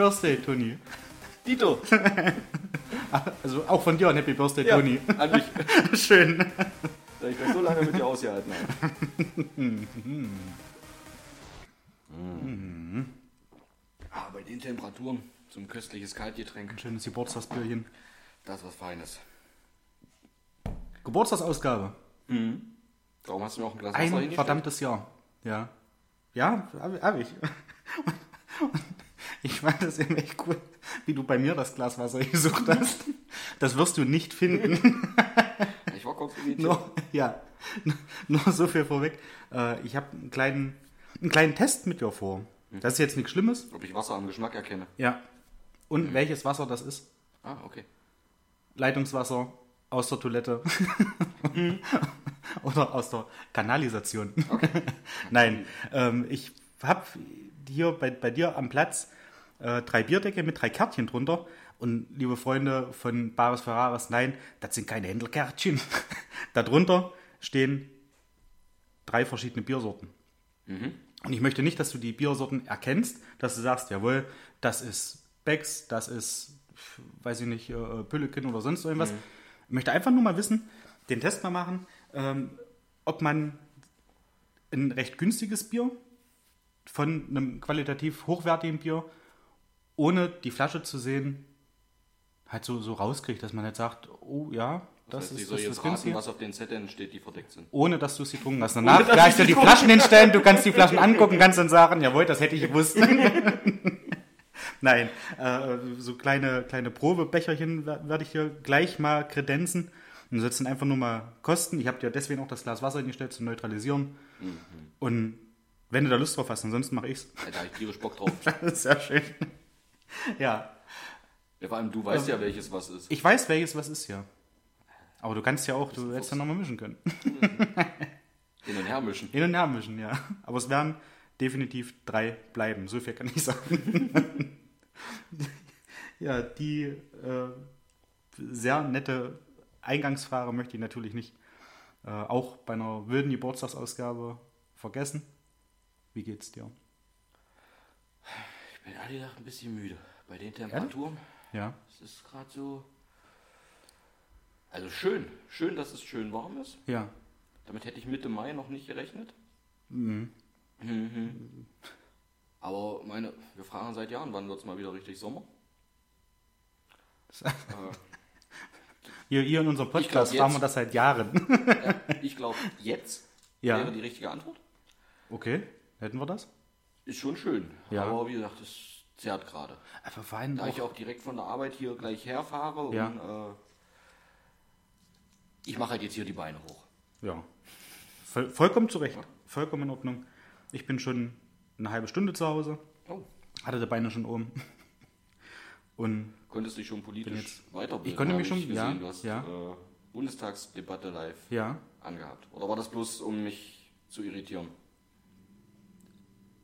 Happy Birthday, Toni. Dito. Also auch von dir ein Happy Birthday, Ja, Toni. an mich. Schön. Da ich das so lange mit dir ausgehalten habe. Mm. Ah, bei den Temperaturen so ein köstliches Kaltgetränk. Ein schönes Geburtstagsbierchen. Das ist was Feines. Geburtstagsausgabe. Darum hast du mir auch ein Glas Wasser Ein verdammtes Jahr. Ja. Ja, habe hab ich. Und ich fand das eben echt cool, wie du bei mir das Glas Wasser gesucht hast. Das wirst du nicht finden. Ich war kurz. Nur, ja, nur so viel vorweg. Äh, Ich habe einen kleinen, einen kleinen Test mit dir vor. Das ist jetzt nichts Schlimmes. Ob ich Wasser am Geschmack erkenne. Ja. Und welches Wasser das ist? Ah, okay. Leitungswasser aus der Toilette oder aus der Kanalisation. Nein, ähm, ich habe hier bei, bei dir am Platz äh, drei Bierdecke mit drei Kärtchen drunter. Und liebe Freunde von Bares Ferraris, nein, das sind keine Händelkärtchen. Darunter stehen drei verschiedene Biersorten. Und ich möchte nicht, dass du die Biersorten erkennst, dass du sagst, jawohl, das ist Becks, das ist, weiß ich nicht, äh, Pülliken oder sonst irgendwas. Ich möchte einfach nur mal wissen, den Test mal machen, ähm, ob man ein recht günstiges Bier von einem qualitativ hochwertigen Bier, ohne die Flasche zu sehen, halt so, so rauskriegt, dass man halt sagt, oh ja, das, Das heißt, ist soll das, jetzt raten, was auf den Zetteln steht, die verdeckt sind. Ohne dass du sie getrunken hast. Danach gleich dir die Flaschen hinstellen, du kannst die Flaschen angucken, kannst dann sagen, jawohl, das hätte ich gewusst. Nein, äh, so kleine, kleine Probebecherchen wer- werde ich hier gleich mal kredenzen. Und du sollst dann einfach nur mal kosten. Ich habe dir deswegen auch das Glas Wasser hingestellt, zum Neutralisieren. Und wenn du da Lust drauf hast, ansonsten mache ich's. Da habe ich tierisch Bock drauf. Sehr schön. Ja, Ja, vor allem du weißt ja, welches was ist. ich weiß, welches was ist, ja. Aber du kannst ja auch, du hättest ja nochmal mischen können. Hin und her mischen. Hin und her mischen, ja. Aber es werden definitiv drei bleiben. So viel kann ich sagen. ja, die äh, sehr nette Eingangsfrage möchte ich natürlich nicht äh, auch bei einer wilden Geburtstagsausgabe vergessen. Wie geht's dir? Ich bin ehrlich gesagt ein bisschen müde. Bei den Temperaturen. Ja. Es ist gerade so. Also schön. Schön, dass es schön warm ist. Ja. Damit hätte ich Mitte Mai noch nicht gerechnet. Mhm. Mhm. Aber meine, wir fragen seit Jahren, wann wird es mal wieder richtig Sommer? Äh, Hier, hier in unserem glaub, Podcast jetzt- fragen wir das seit Jahren. ja, ich glaube, jetzt Ja. wäre die richtige Antwort. Okay, hätten wir das? Ist schon schön. Ja. Aber wie gesagt, es zerrt gerade. Aber vor allem Da ich auch, auch direkt von der Arbeit hier gleich herfahre Ja. und äh, ich mache halt jetzt hier die Beine hoch. ja, voll, vollkommen zurecht. Vollkommen in Ordnung. Ich bin schon eine halbe Stunde zu Hause. Oh. Hatte die Beine schon oben. Und Konntest dich schon politisch jetzt- weiterbilden? Ich konnte mich schon- gesehen. ja, Du hast ja. Äh, Bundestagsdebatte live ja, angehabt. Oder war das bloß, um mich zu irritieren?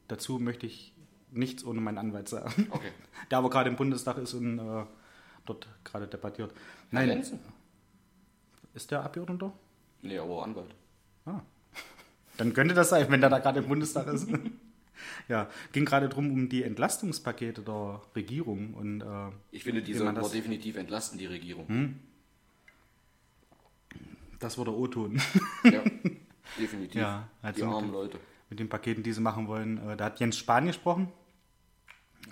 Dazu möchte ich nichts ohne meinen Anwalt sagen. Okay. Der aber gerade im Bundestag ist und äh, dort gerade debattiert. Nein, Lenzen? ist der Abgeordneter? Nee, aber Anwalt. Ah. Dann könnte das sein, wenn der da gerade im Bundestag ist. ja, ging gerade drum um die Entlastungspakete der Regierung und äh, Ich finde, die sollten das- Hm? definitiv entlasten, die Regierung. das war der O-Ton. Ja, definitiv. Ja, die also- armen Leute. Mit den Paketen, die sie machen wollen. Äh, da hat Jens Spahn gesprochen,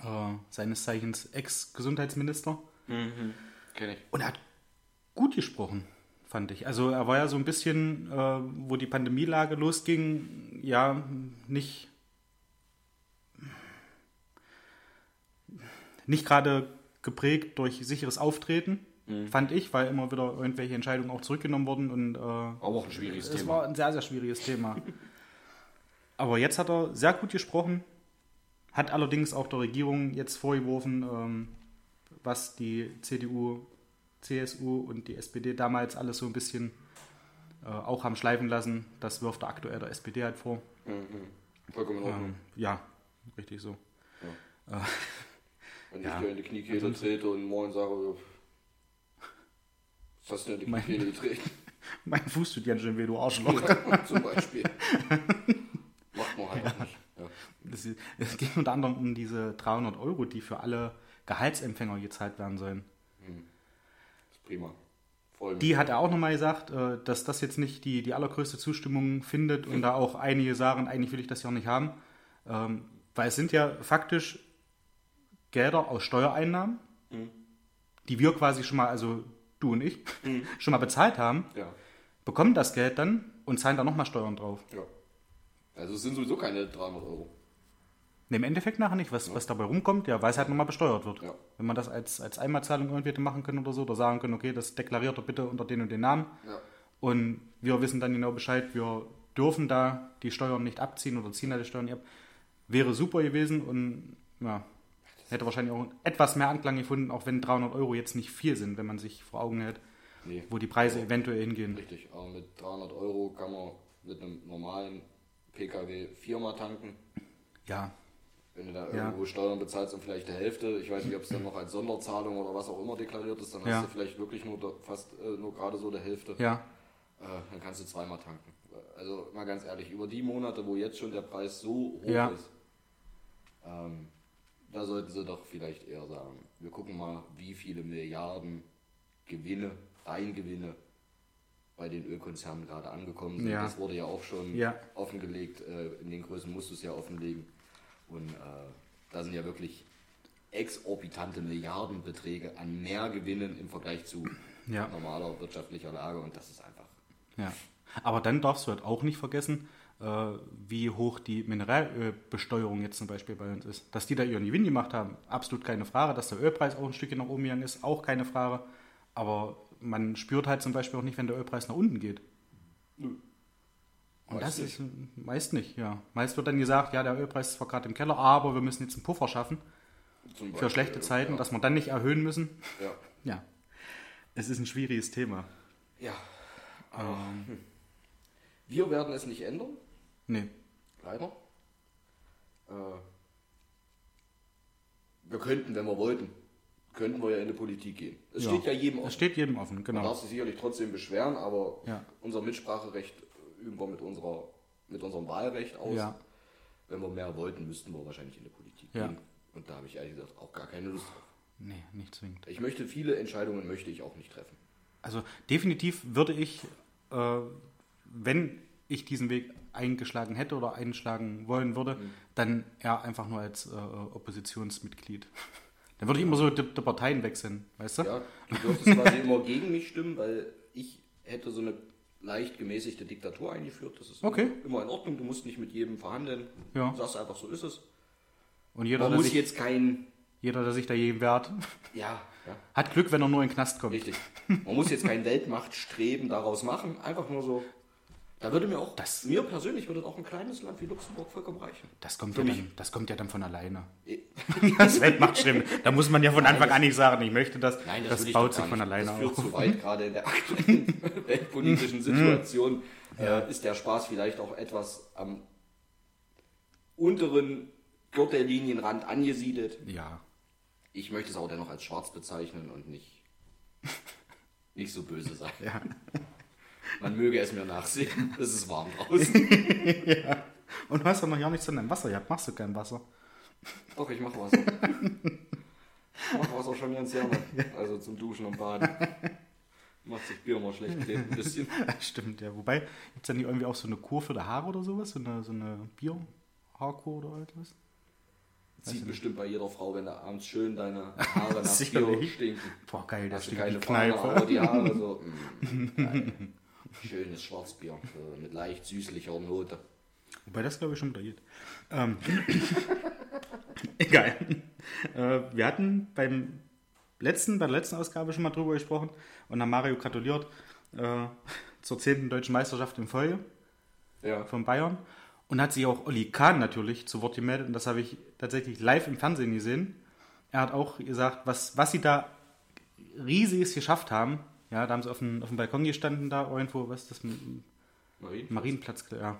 äh, seines Zeichens Ex-Gesundheitsminister. Kenne ich. Und er hat gut gesprochen, fand ich. Also er war ja so ein bisschen, äh, wo die Pandemielage losging, ja, nicht, nicht gerade geprägt durch sicheres Auftreten, fand ich, weil immer wieder irgendwelche Entscheidungen auch zurückgenommen wurden und äh, Aber auch ein schwieriges es Thema. war ein sehr, sehr schwieriges Thema. Aber jetzt hat er sehr gut gesprochen, hat allerdings auch der Regierung jetzt vorgeworfen, ähm, was die CDU, CSU und die SPD damals alles so ein bisschen äh, auch haben schleifen lassen. Das wirft er aktuell der SPD halt vor. Vollkommen in Ordnung. Ähm, ja, richtig so. Wenn ja. ich dir in die Kniekehle trete und morgen sage, was hast du denn in die Kniekehle getreten? Mein Fuß tut ja schon weh, du Arschloch. Zum Beispiel. Macht man halt auch nicht. Ja. Das diese, es geht unter anderem um diese 300 Euro, die für alle Gehaltsempfänger gezahlt werden sollen. Prima. Voll Die hat er auch nochmal gesagt, äh, dass das jetzt nicht die, die allergrößte Zustimmung findet und da auch einige sagen, eigentlich will ich das ja auch nicht haben. Ähm, Weil es sind ja faktisch Gelder aus Steuereinnahmen, die wir quasi schon mal, also du und ich, schon mal bezahlt haben, ja. bekommen das Geld dann und zahlen da nochmal Steuern drauf. ja. Also es sind sowieso keine 300 Euro. Ne, Im Endeffekt nachher nicht, was, was dabei rumkommt, ja, weil es halt nochmal besteuert wird. Ja. Wenn man das als, als Einmalzahlung irgendwie machen können oder so, oder sagen können, okay, das deklariert er bitte unter den und den Namen. Ja. Und wir wissen dann genau Bescheid, wir dürfen da die Steuern nicht abziehen oder ziehen da die Steuern nicht ab. Wäre super gewesen und ja, hätte wahrscheinlich auch etwas mehr Anklang gefunden, auch wenn 300 Euro jetzt nicht viel sind, wenn man sich vor Augen hält, Nee. wo die Preise eventuell hingehen. Richtig, aber mit 300 Euro kann man mit einem normalen PKW viermal tanken. Ja, Wenn du da Ja. irgendwo Steuern bezahlst und vielleicht die Hälfte, ich weiß nicht, ob es dann noch als Sonderzahlung oder was auch immer deklariert ist, dann Ja. hast du vielleicht wirklich nur fast äh, nur gerade so der Hälfte. ja, Äh, dann kannst du zweimal tanken. Also mal ganz ehrlich, über die Monate, wo jetzt schon der Preis so hoch Ja. ist, ähm, da sollten sie doch vielleicht eher sagen, wir gucken mal, wie viele Milliarden Gewinne, Reingewinne bei den Ölkonzernen gerade angekommen sind. Ja. Das wurde ja auch schon Ja. offengelegt, äh, in den Größen musst du es ja offenlegen. Und äh, da sind ja wirklich exorbitante Milliardenbeträge an Mehrgewinnen im Vergleich zu Ja. normaler wirtschaftlicher Lage und das ist einfach ja. Aber dann darfst du halt auch nicht vergessen, äh, wie hoch die Mineralölbesteuerung jetzt zum Beispiel bei uns ist. Dass die da ihren Gewinn gemacht haben, absolut keine Frage. Dass der Ölpreis auch ein Stückchen nach oben gegangen ist, auch keine Frage. Aber man spürt halt zum Beispiel auch nicht, wenn der Ölpreis nach unten geht. Und Meist das ist äh, meist nicht, ja. Meist wird dann gesagt, ja, der Ölpreis ist zwar gerade im Keller, aber wir müssen jetzt einen Puffer schaffen Zum für Beispiel, schlechte Zeiten, ja. dass wir dann nicht erhöhen müssen. Ja. Ja. Es ist ein schwieriges Thema. ja. Aber, hm. Wir werden es nicht ändern, Nee. leider. Äh, wir könnten, wenn wir wollten, könnten wir ja in die Politik gehen. Es Ja. steht ja jedem Es offen. steht jedem offen, Man genau. darf sich sicherlich trotzdem beschweren, aber Ja. unser Mitspracherecht wir mit, unserer, mit unserem Wahlrecht aus. Ja. Wenn wir mehr wollten, müssten wir wahrscheinlich in die Politik Ja. gehen. Und da habe ich ehrlich gesagt auch gar keine Lust drauf. Nee, nicht zwingend. Ich möchte viele Entscheidungen möchte ich auch nicht treffen. Also definitiv würde ich, äh, wenn ich diesen Weg eingeschlagen hätte oder einschlagen wollen würde, Mhm. dann eher einfach nur als äh, Oppositionsmitglied. Dann würde ich immer so die, die Parteien wechseln, weißt du? Ja, du dürftest quasi immer gegen mich stimmen, weil ich hätte so eine leicht gemäßigte Diktatur eingeführt. Das ist Okay. immer, immer in Ordnung. Du musst nicht mit jedem verhandeln. Ja. Du sagst einfach, so ist es. Und jeder Man der, muss sich, jetzt kein... jeder, der sich dagegen wehrt, Ja, ja, hat Glück, wenn er nur in den Knast kommt. richtig. Man muss jetzt kein Weltmachtstreben daraus machen. Einfach nur so... Da würde mir auch... Das- mir persönlich würde auch ein kleines Land wie Luxemburg vollkommen reichen. Das kommt, Für ja mich. dann, das kommt ja dann von alleine. Eh, Das Weltmachtstreben. Da muss man ja von Anfang an nicht sagen, ich möchte das. Nein, das, das baut sich von alleine Das führt auf. zu weit, gerade in der aktuellen weltpolitischen Situation äh, ist der Spaß vielleicht auch etwas am unteren Gürtellinienrand angesiedelt. Ja, Ich möchte es auch dennoch als schwarz bezeichnen und nicht, nicht so böse sein. ja. Man möge es mir nachsehen. Es ist warm draußen. Und du hast doch noch gar nichts an deinem Wasser gehabt. Machst du kein Wasser? Doch, ich mache Wasser. Ich mache Wasser schon ganz gerne. Also zum Duschen und Baden. Macht sich Bier mal schlecht kleben ein bisschen. Stimmt, ja. Wobei, gibt es da nicht irgendwie auch so eine Kur für die Haare oder sowas? So eine, so eine Bier-Haarkur oder etwas? Zieht bestimmt bei jeder Frau, wenn du abends schön deine Haare nach Bier stinken. Boah, geil, du stinkt keine die Kneipe. aber die Haare so. Mm. Schönes Schwarzbier äh, mit leicht süßlicher Note. Wobei das, glaube ich, schon geht. Ähm, egal. Äh, wir hatten beim letzten, bei der letzten Ausgabe schon mal drüber gesprochen und haben Mario gratuliert äh, zur 10. deutschen Meisterschaft in Folge Ja. von Bayern. Und hat sich auch Olli Kahn natürlich zu Wort gemeldet und das habe ich tatsächlich live im Fernsehen gesehen. Er hat auch gesagt, was, was sie da riesiges geschafft haben. Ja, da haben sie auf dem, auf dem Balkon gestanden, da irgendwo, was ist das? Marien? Marienplatz, ja.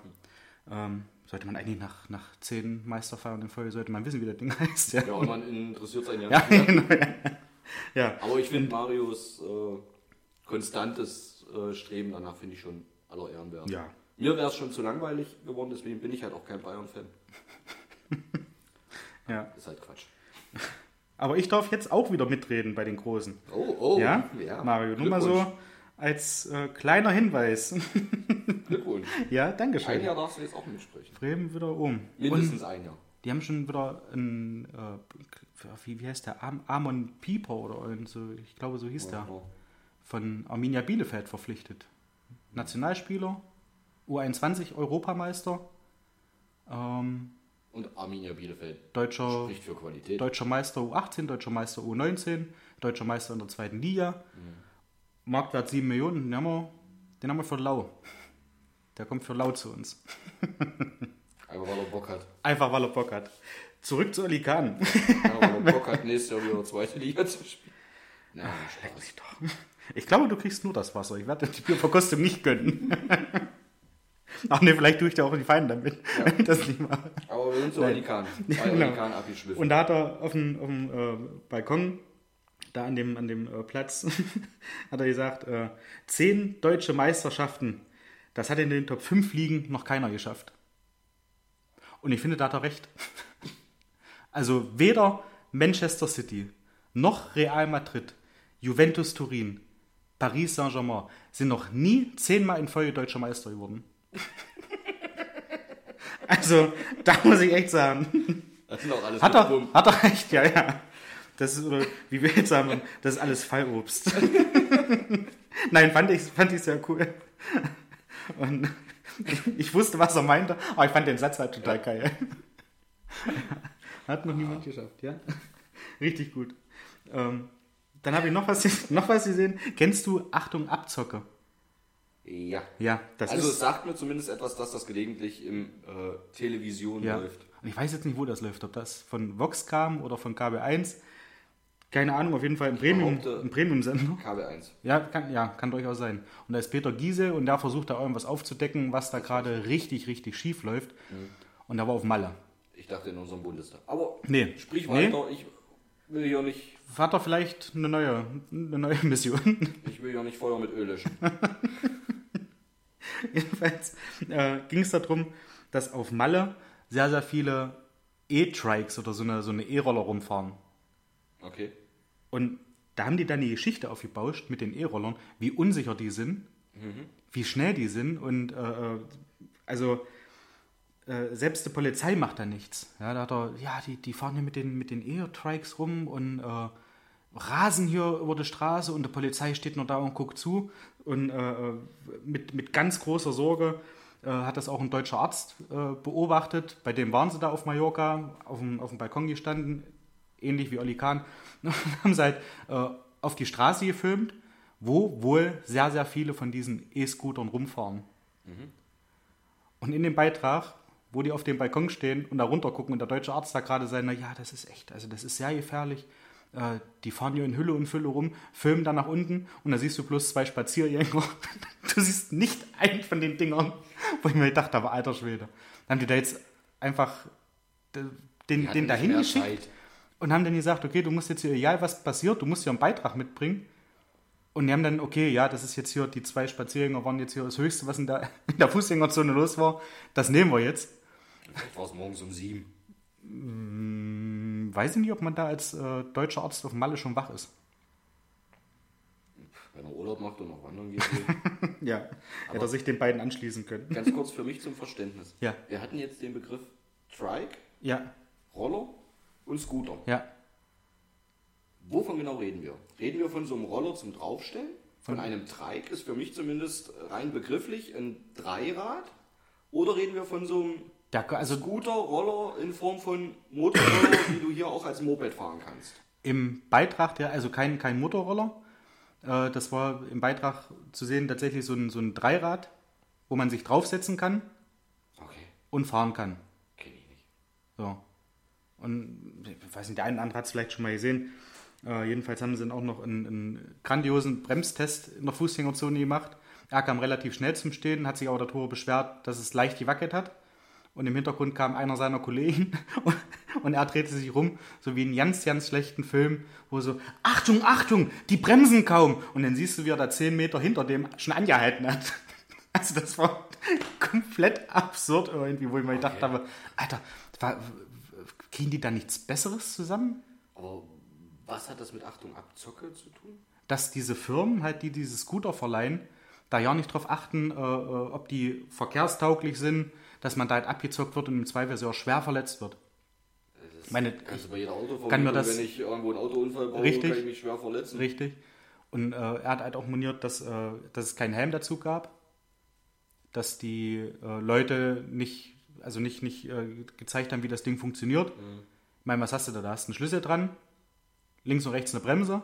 Ähm, sollte man eigentlich nach, nach zehn Meisterfeiern in Folge, sollte man wissen, wie das Ding heißt. Ja, Ja, und man interessiert sich ja genau. Ja. ja. Aber ich finde Marios äh, konstantes äh, Streben danach finde ich schon aller Ehren wert. Ja. Mir wäre es schon zu langweilig geworden, deswegen bin ich halt auch kein Bayern-Fan. Ja. Ist halt Quatsch. Aber ich darf jetzt auch wieder mitreden bei den Großen. Oh, oh. Ja, Mario, nur mal so als äh, kleiner Hinweis. Glückwunsch. ja, Ein Dankeschön. Jahr darfst du jetzt auch mitsprechen. Bremen wieder um. Mindestens ein Jahr. Die haben schon wieder ein, äh, wie, wie heißt der, Am Amon Pieper oder so, ich glaube so hieß der, Ja. von Arminia Bielefeld verpflichtet. Nationalspieler, U21 Europameister, ähm, Und Arminia Bielefeld deutscher, spricht für Qualität. deutscher Meister U18, deutscher Meister U19, deutscher Meister in der zweiten Liga, Marktwert 7 Millionen, den haben wir, den haben wir für lau. Der kommt für lau zu uns. Einfach weil er Bock hat. Einfach weil er Bock hat. Zurück zu Oli Kahn. Einfach weil er Bock hat, nächstes Jahr wieder zweite Liga zu spielen. Nein, Spaß. Ich glaube, du kriegst nur das Wasser. Ich werde die Bierverkostung nicht gönnen. Ach ne, vielleicht tue ich dir auch in die Feinde damit. wenn ich Das nicht mache. Aber wir sind so. Alikan. Bei Genau. Abgeschliffen. Und da hat er auf dem, auf dem äh, Balkon, da an dem, an dem äh, Platz, hat er gesagt, äh, zehn deutsche Meisterschaften, das hat in den Top 5 Ligen noch keiner geschafft. Und ich finde, da hat er recht. Also weder Manchester City noch Real Madrid, Juventus Turin, Paris Saint-Germain sind noch nie zehnmal in Folge deutscher Meister geworden. Also, da muss ich echt sagen, das sind auch alles hat Lumpen. hat er recht, ja, ja. Das ist, oder wie wir jetzt sagen, das ist alles Fallobst. Nein, fand ich, fand ich sehr cool. Und ich wusste, was er meinte, aber ich fand den Satz halt total geil. Hat noch niemand geschafft, ja. Richtig gut. Ähm, dann habe ich noch was, noch was gesehen. Kennst du Achtung Abzocke? Ja. Ja, das also es ist. sagt mir zumindest etwas, dass das gelegentlich im äh, Television Ja. läuft. Und ich weiß jetzt nicht, wo das läuft. Ob das von Vox kam oder von KB1. Keine Ahnung, auf jeden Fall ein Premium, behaupte- ein Premium-Sender. KB1. Ja kann, ja, kann durchaus sein. Und da ist Peter Giese und der versucht da irgendwas aufzudecken, was da gerade richtig, richtig schief läuft. Und der war auf Malle. Ich dachte in unserem Bundestag. Aber Nee. sprich Nee. weiter. Ich will hier nicht, Hat er vielleicht eine neue, eine neue Mission? ich will hier nicht Feuer mit Öl löschen. Jedenfalls äh, ging es darum, dass auf Malle sehr, sehr viele E-Trikes oder so eine so eine E-Roller rumfahren. Okay. Und da haben die dann die Geschichte aufgebauscht mit den E-Rollern, wie unsicher die sind, wie schnell die sind und äh, äh, also äh, selbst die Polizei macht da nichts. Ja, da hat er, ja, die, die fahren hier mit den, mit den E-Trikes rum und äh, rasen hier über die Straße und die Polizei steht nur da und guckt zu und äh, äh, mit, mit ganz großer Sorge äh, hat das auch ein deutscher Arzt äh, beobachtet. Bei dem waren sie da auf Mallorca, auf dem, auf dem Balkon gestanden, ähnlich wie Oli Kahn, und haben sie halt äh, auf die Straße gefilmt, wo wohl sehr, sehr viele von diesen E-Scootern rumfahren. Und in dem Beitrag, wo die auf dem Balkon stehen und da runter gucken und der deutsche Arzt da gerade sagt, na ja, das ist echt, also das ist sehr gefährlich. Äh, die fahren hier in Hülle und Fülle rum, filmen dann nach unten und da siehst du bloß zwei Spaziergänger. Du siehst nicht einen von den Dingern, wo ich mir gedacht habe, alter Schwede. Dann haben die da jetzt einfach den, den dahin geschickt Zeit. und haben dann gesagt, okay, du musst jetzt hier, egal was passiert, du musst hier einen Beitrag mitbringen. Und die haben dann, okay, ja, das ist jetzt hier, die zwei Spaziergänger waren jetzt hier das Höchste, was in der, in der Fußgängerzone los war. Das nehmen wir jetzt. Vielleicht war es morgens um sieben. Weiß ich nicht, ob man da als äh, deutscher Arzt auf Malle schon wach ist. Wenn er Urlaub macht und noch wandern geht. Ja, hätte er sich den beiden anschließen können. Ganz kurz für mich zum Verständnis. Ja. Wir hatten jetzt den Begriff Trike, Ja, Roller und Scooter. ja. Wovon genau reden wir? Reden wir von so einem Roller zum Draufstellen? Von einem Trike ist für mich zumindest rein begrifflich ein Dreirad? Oder reden wir von so einem Der, also Scooter, Roller in Form von Motorroller, die du hier auch als Moped fahren kannst? im Beitrag, der, also kein, kein Motorroller, äh, das war im Beitrag zu sehen tatsächlich so ein, so ein Dreirad, wo man sich draufsetzen kann Okay, und fahren kann. kenne ich nicht. So. Und ich weiß nicht, der eine oder andere hat es vielleicht schon mal gesehen. Äh, jedenfalls haben sie dann auch noch einen, einen grandiosen Bremstest in der Fußgängerzone gemacht. Er kam relativ schnell zum Stehen, hat sich aber darüber beschwert, dass es leicht gewackelt hat. Und im Hintergrund kam einer seiner Kollegen und, und er drehte sich rum, so wie in ganz, ganz schlechten Film, wo so, Achtung, Achtung, die bremsen kaum. Und dann siehst du, wie er da zehn Meter hinter dem schon angehalten hat. Also das war komplett absurd irgendwie, wo ich mir gedacht habe, Alter, wa- kriegen die da nichts Besseres zusammen? Aber was hat das mit Achtung Abzocke zu tun? Dass diese Firmen, halt, die diese Scooter verleihen, da ja nicht drauf achten, äh, äh, ob die verkehrstauglich sind, dass man da halt abgezockt wird und im Zweifel sehr schwer verletzt wird. Das Meine- kannst du bei jeder Autovermietung, kann mir das- wenn ich irgendwo einen Autounfall baue, Richtig. kann ich mich schwer verletzen. Richtig. Und äh, er hat halt auch moniert, dass, äh, dass es keinen Helm dazu gab, dass die äh, Leute nicht, also nicht, nicht äh, gezeigt haben, wie das Ding funktioniert. Ich meine, was hast du da? Da hast du einen Schlüssel dran, links und rechts eine Bremse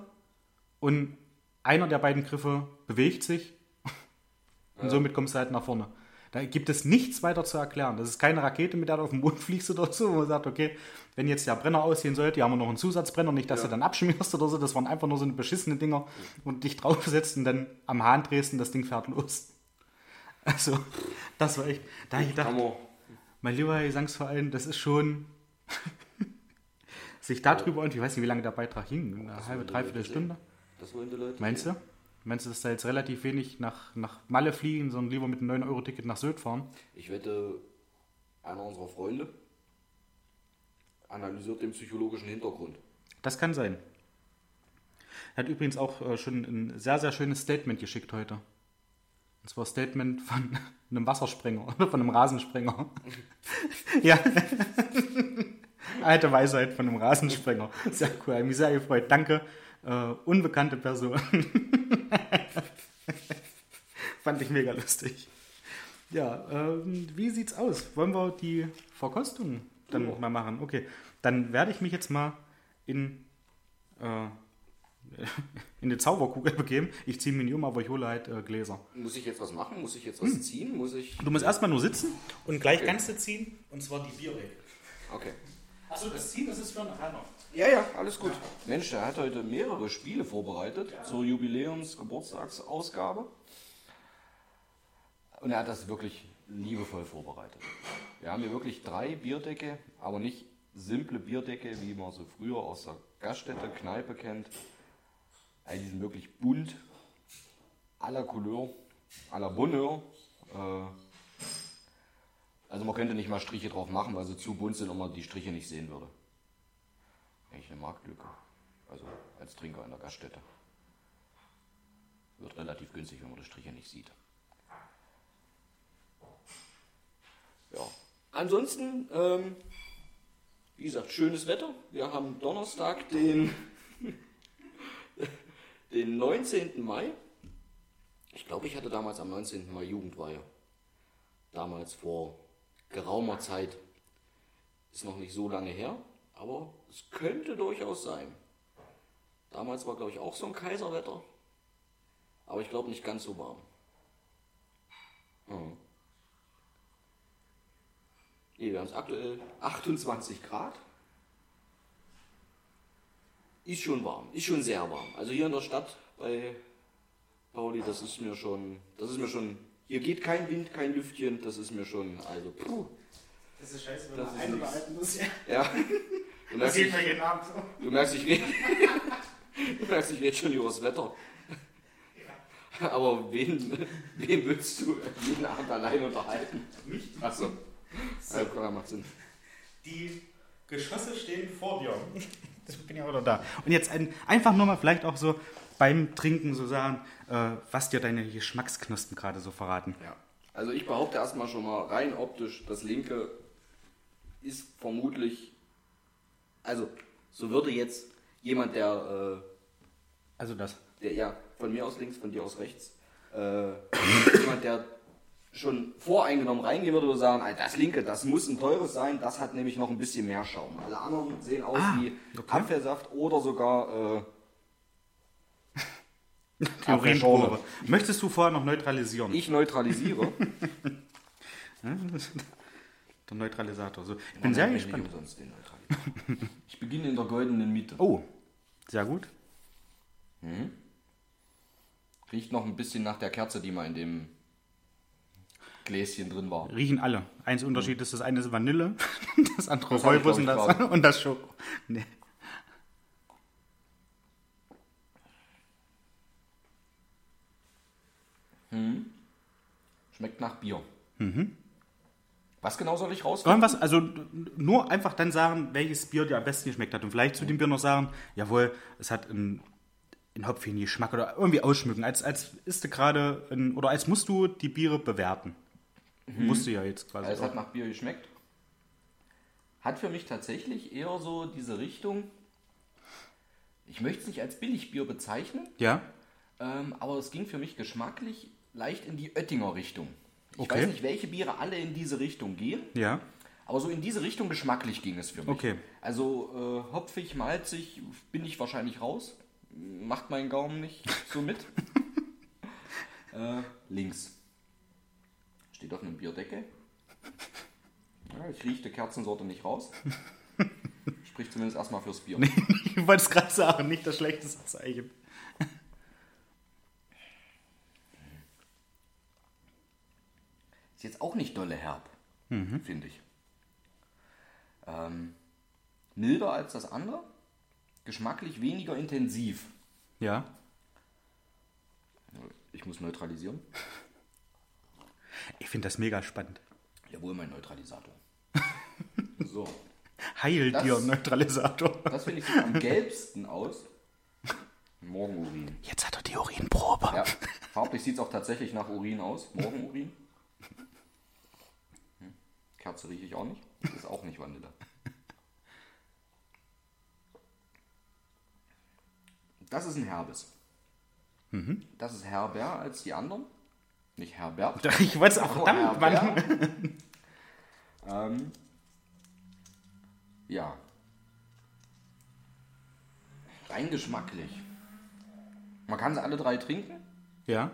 und einer der beiden Griffe bewegt sich und somit kommst du halt nach vorne. Da gibt es nichts weiter zu erklären. Das ist keine Rakete, mit der du auf den Mond fliegst oder so, wo man sagt, okay, wenn jetzt der Brenner aussehen sollte, hier haben wir noch einen Zusatzbrenner, nicht, dass Ja. du dann abschmierst oder so. Das waren einfach nur so eine beschissene Dinger und dich draufsetzt und dann am Hahn drehst und das Ding fährt los. Also, das war echt, da ich gedacht, mein lieber Gesangsverein, das ist schon sich darüber und ich weiß nicht, wie lange der Beitrag hing, eine halbe, dreiviertel Stunde. Das wollen die Leute. Meinst du? Meinst du, dass da jetzt relativ wenig nach, nach Malle fliegen, sondern lieber mit einem 9-Euro-Ticket nach Sylt fahren? Ich wette, einer unserer Freunde analysiert den psychologischen Hintergrund. Das kann sein. Er hat übrigens auch äh, schon ein sehr, sehr schönes Statement geschickt heute. Und zwar Statement von einem Wassersprenger oder von einem Rasensprenger. ja. Alte Weisheit von einem Rasensprenger. Sehr cool, hat mich sehr gefreut. Danke. Äh, unbekannte Person. Fand ich mega lustig. Ja, ähm, wie sieht's aus? Wollen wir die Verkostung dann Ja. mal machen? Okay, dann werde ich mich jetzt mal in, äh, in die Zauberkugel begeben. Ich ziehe mich nicht um, aber ich hole halt äh, Gläser. Muss ich jetzt was machen? Muss ich jetzt was ziehen? Muss ich. Du musst erstmal nur sitzen und gleich Okay. kannst du ziehen, und zwar die Bierregel. Okay. Achso, das Ziehen, das ist für nachher noch. Ja, ja, alles gut. Mensch, der hat heute mehrere Spiele vorbereitet zur Jubiläums-Geburtstagsausgabe. Und er hat das wirklich liebevoll vorbereitet. Wir haben hier wirklich drei Bierdecke, aber nicht simple Bierdecke, wie man so früher aus der Gaststätte, Kneipe kennt. Die sind wirklich bunt, à la Couleur, à la Bonheur. Äh, also man könnte nicht mal Striche drauf machen, weil sie zu bunt sind und man die Striche nicht sehen würde. Eigentlich eine Marktlücke. Also als Trinker in der Gaststätte. Wird relativ günstig, wenn man die Striche nicht sieht. Ja. Ansonsten, ähm, wie gesagt, schönes Wetter. Wir haben Donnerstag, den, den 19. Mai. Ich glaube, ich hatte damals am 19. Mai Jugendweihe. Damals vor geraumer Zeit. Ist noch nicht so lange her, aber es könnte durchaus sein. Damals war, glaube ich, auch so ein Kaiserwetter. Aber ich glaube nicht ganz so warm. Mhm. Nee, wir haben es aktuell 28 Grad. Ist schon warm, ist schon sehr warm. Also hier in der Stadt bei Pauli, das ist mir schon, das ist mir schon, hier geht kein Wind, kein Lüftchen, das ist mir schon, also puh. Das ist scheiße, wenn Das man ist ein- nix. unterhalten muss. Ja. Ja. Du merkst, sieht man jeden Abend so. du merkst, ich rede, du merkst, ich rede schon über das Wetter. Aber wen, wen willst du jeden Abend allein unterhalten? Mich? Achso. Ja, klar, macht Sinn. Die Geschosse stehen vor dir. Das bin ja wieder da. Und jetzt ein, einfach nur mal vielleicht auch so beim Trinken so sagen, äh, was dir deine Geschmacksknospen gerade so verraten. Ja. Also ich behaupte erstmal schon mal rein optisch, das linke ist vermutlich, also so würde jetzt jemand, der, Also das. äh, der ja von mir aus links, von dir aus rechts, äh, jemand, der schon voreingenommen reingehen würde, würde sagen, "Alter, das linke, das muss ein teures sein, das hat nämlich noch ein bisschen mehr Schaum. Alle anderen sehen aus Ah, wie okay. Apfelsaft oder sogar äh. Möchtest du vorher noch neutralisieren? ich neutralisiere. Der Neutralisator. So, ich bin sehr gespannt. umsonst den Neutralisator. Ich beginne in der goldenen Mitte. Oh, sehr gut. Riecht noch ein bisschen nach der Kerze, die mal in dem Gläschen drin war. Riechen alle. Eins Unterschied ist, das eine ist Vanille, das andere Das Räubus und das, und das Schoko. Nee. Schmeckt nach Bier. Was genau soll ich rausfinden? Irgendwas, also nur einfach dann sagen, welches Bier dir am besten geschmeckt hat. Und vielleicht zu dem Bier noch sagen, jawohl, es hat einen, einen hopfigen Geschmack oder irgendwie ausschmücken. Als, als ist du gerade, oder als musst du die Biere bewerten. Musst du ja jetzt quasi. Also es hat nach Bier geschmeckt. Hat für mich tatsächlich eher so diese Richtung. Ich möchte es nicht als Billigbier bezeichnen, ja, ähm, aber es ging für mich geschmacklich leicht in die Oettinger Richtung. Ich Okay. weiß nicht, welche Biere alle in diese Richtung gehen, ja. aber so in diese Richtung geschmacklich ging es für mich. Okay. Also äh, hopfig, malzig bin ich wahrscheinlich raus. Macht mein Gaumen nicht so mit. äh, links. Steht auf einem Bierdeckel. Ja, ich rieche die Kerzensorte nicht raus. Spricht zumindest erstmal fürs Bier. Ich wollte es gerade sagen, nicht das schlechteste Zeichen. Ist jetzt auch nicht dolle herb, Mhm. finde ich. Ähm, milder als das andere, geschmacklich weniger intensiv. Ja. Ich muss neutralisieren. Ich finde das mega spannend. Jawohl, mein Neutralisator. so, Heil Das- dir, Neutralisator. das finde ich sieht am gelbsten aus. Morgenurin. Jetzt hat er die Urinprobe. Ja, farblich sieht es auch tatsächlich nach Urin aus. Morgenurin. Kerze rieche ich auch nicht. Das ist auch nicht Vanille. Das ist ein Herbes. Das ist herber als die anderen. Nicht Herbert. Ich wollte es auch, verdammt, Mann. Ähm, ja. Rein geschmacklich. Man kann sie alle drei trinken. Ja,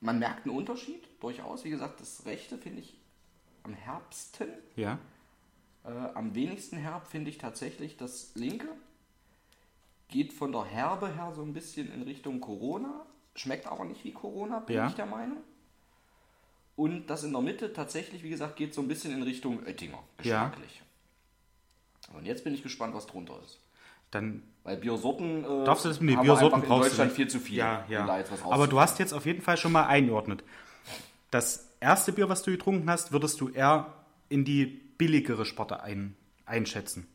Man merkt einen Unterschied, durchaus. Wie gesagt, das rechte finde ich am herbsten. ja. Äh, am wenigsten herb finde ich tatsächlich das linke. Geht von der Herbe her so ein bisschen in Richtung Corona. Schmeckt aber nicht wie Corona, bin Ja. ich der Meinung. Und das in der Mitte tatsächlich, wie gesagt, geht so ein bisschen in Richtung Oettinger, Ja. geschmacklich. Und jetzt bin ich gespannt, was drunter ist. Dann Weil Biersorten äh, darfst du das mit den haben wir Biersorten einfach in Deutschland viel zu viel. Ja, ja. um Aber du hast jetzt auf jeden Fall schon mal eingeordnet. Das erste Bier, was du getrunken hast, würdest du eher in die billigere Sparte ein, einschätzen.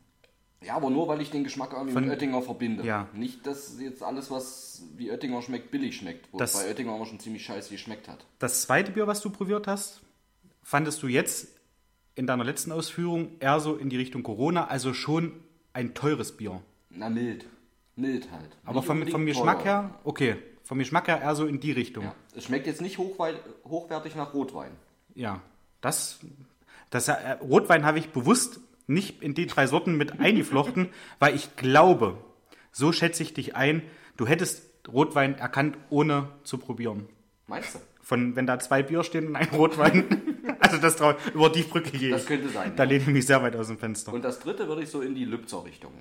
Ja, aber nur, weil ich den Geschmack irgendwie Von- mit Oettinger verbinde. Ja. Nicht, dass jetzt alles, was wie Oettinger schmeckt, billig schmeckt. Wo Das- Oettinger immer schon ziemlich scheiße geschmeckt hat. Das zweite Bier, was du probiert hast, fandest du jetzt in deiner letzten Ausführung eher so in die Richtung Corona, also schon ein teures Bier. Na, mild. Mild halt. Aber vom, vom Geschmack teuer. her, okay, vom Geschmack her eher so in die Richtung. Ja. Es schmeckt jetzt nicht hochwertig nach Rotwein. Ja, das, das äh, Rotwein habe ich bewusst nicht in die drei Sorten mit eingeflochten, weil ich glaube, so schätze ich dich ein, du hättest Rotwein erkannt, ohne zu probieren. Meinst du? Von, wenn da zwei Bier stehen und ein Rotwein, also das trau, über die Brücke gehe Das könnte sein. Da lehne ich mich sehr weit aus dem Fenster. Und das dritte würde ich so in die Lübzer-Richtung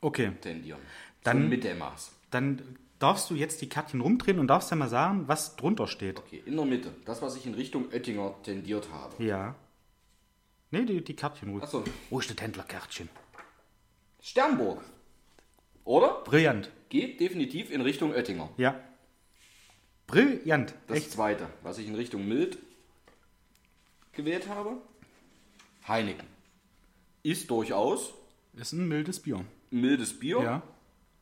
Okay, tendieren. Dann- so Mittelmaß. dann darfst du jetzt die Kärtchen rumdrehen und darfst ja mal sagen, was drunter steht. Okay, in der Mitte. Das, was ich in Richtung Oettinger tendiert habe. Ja. Nee, die, die Kärtchen ruhig. Achso, Wo steht Händlerkärtchen? Sternburg. Oder? Brillant. Geht definitiv in Richtung Oettinger. Ja. Brillant. Das Echt. zweite, was ich in Richtung mild gewählt habe, Heineken. Ist durchaus Ist ein mildes Bier. ein mildes Bier, Ja.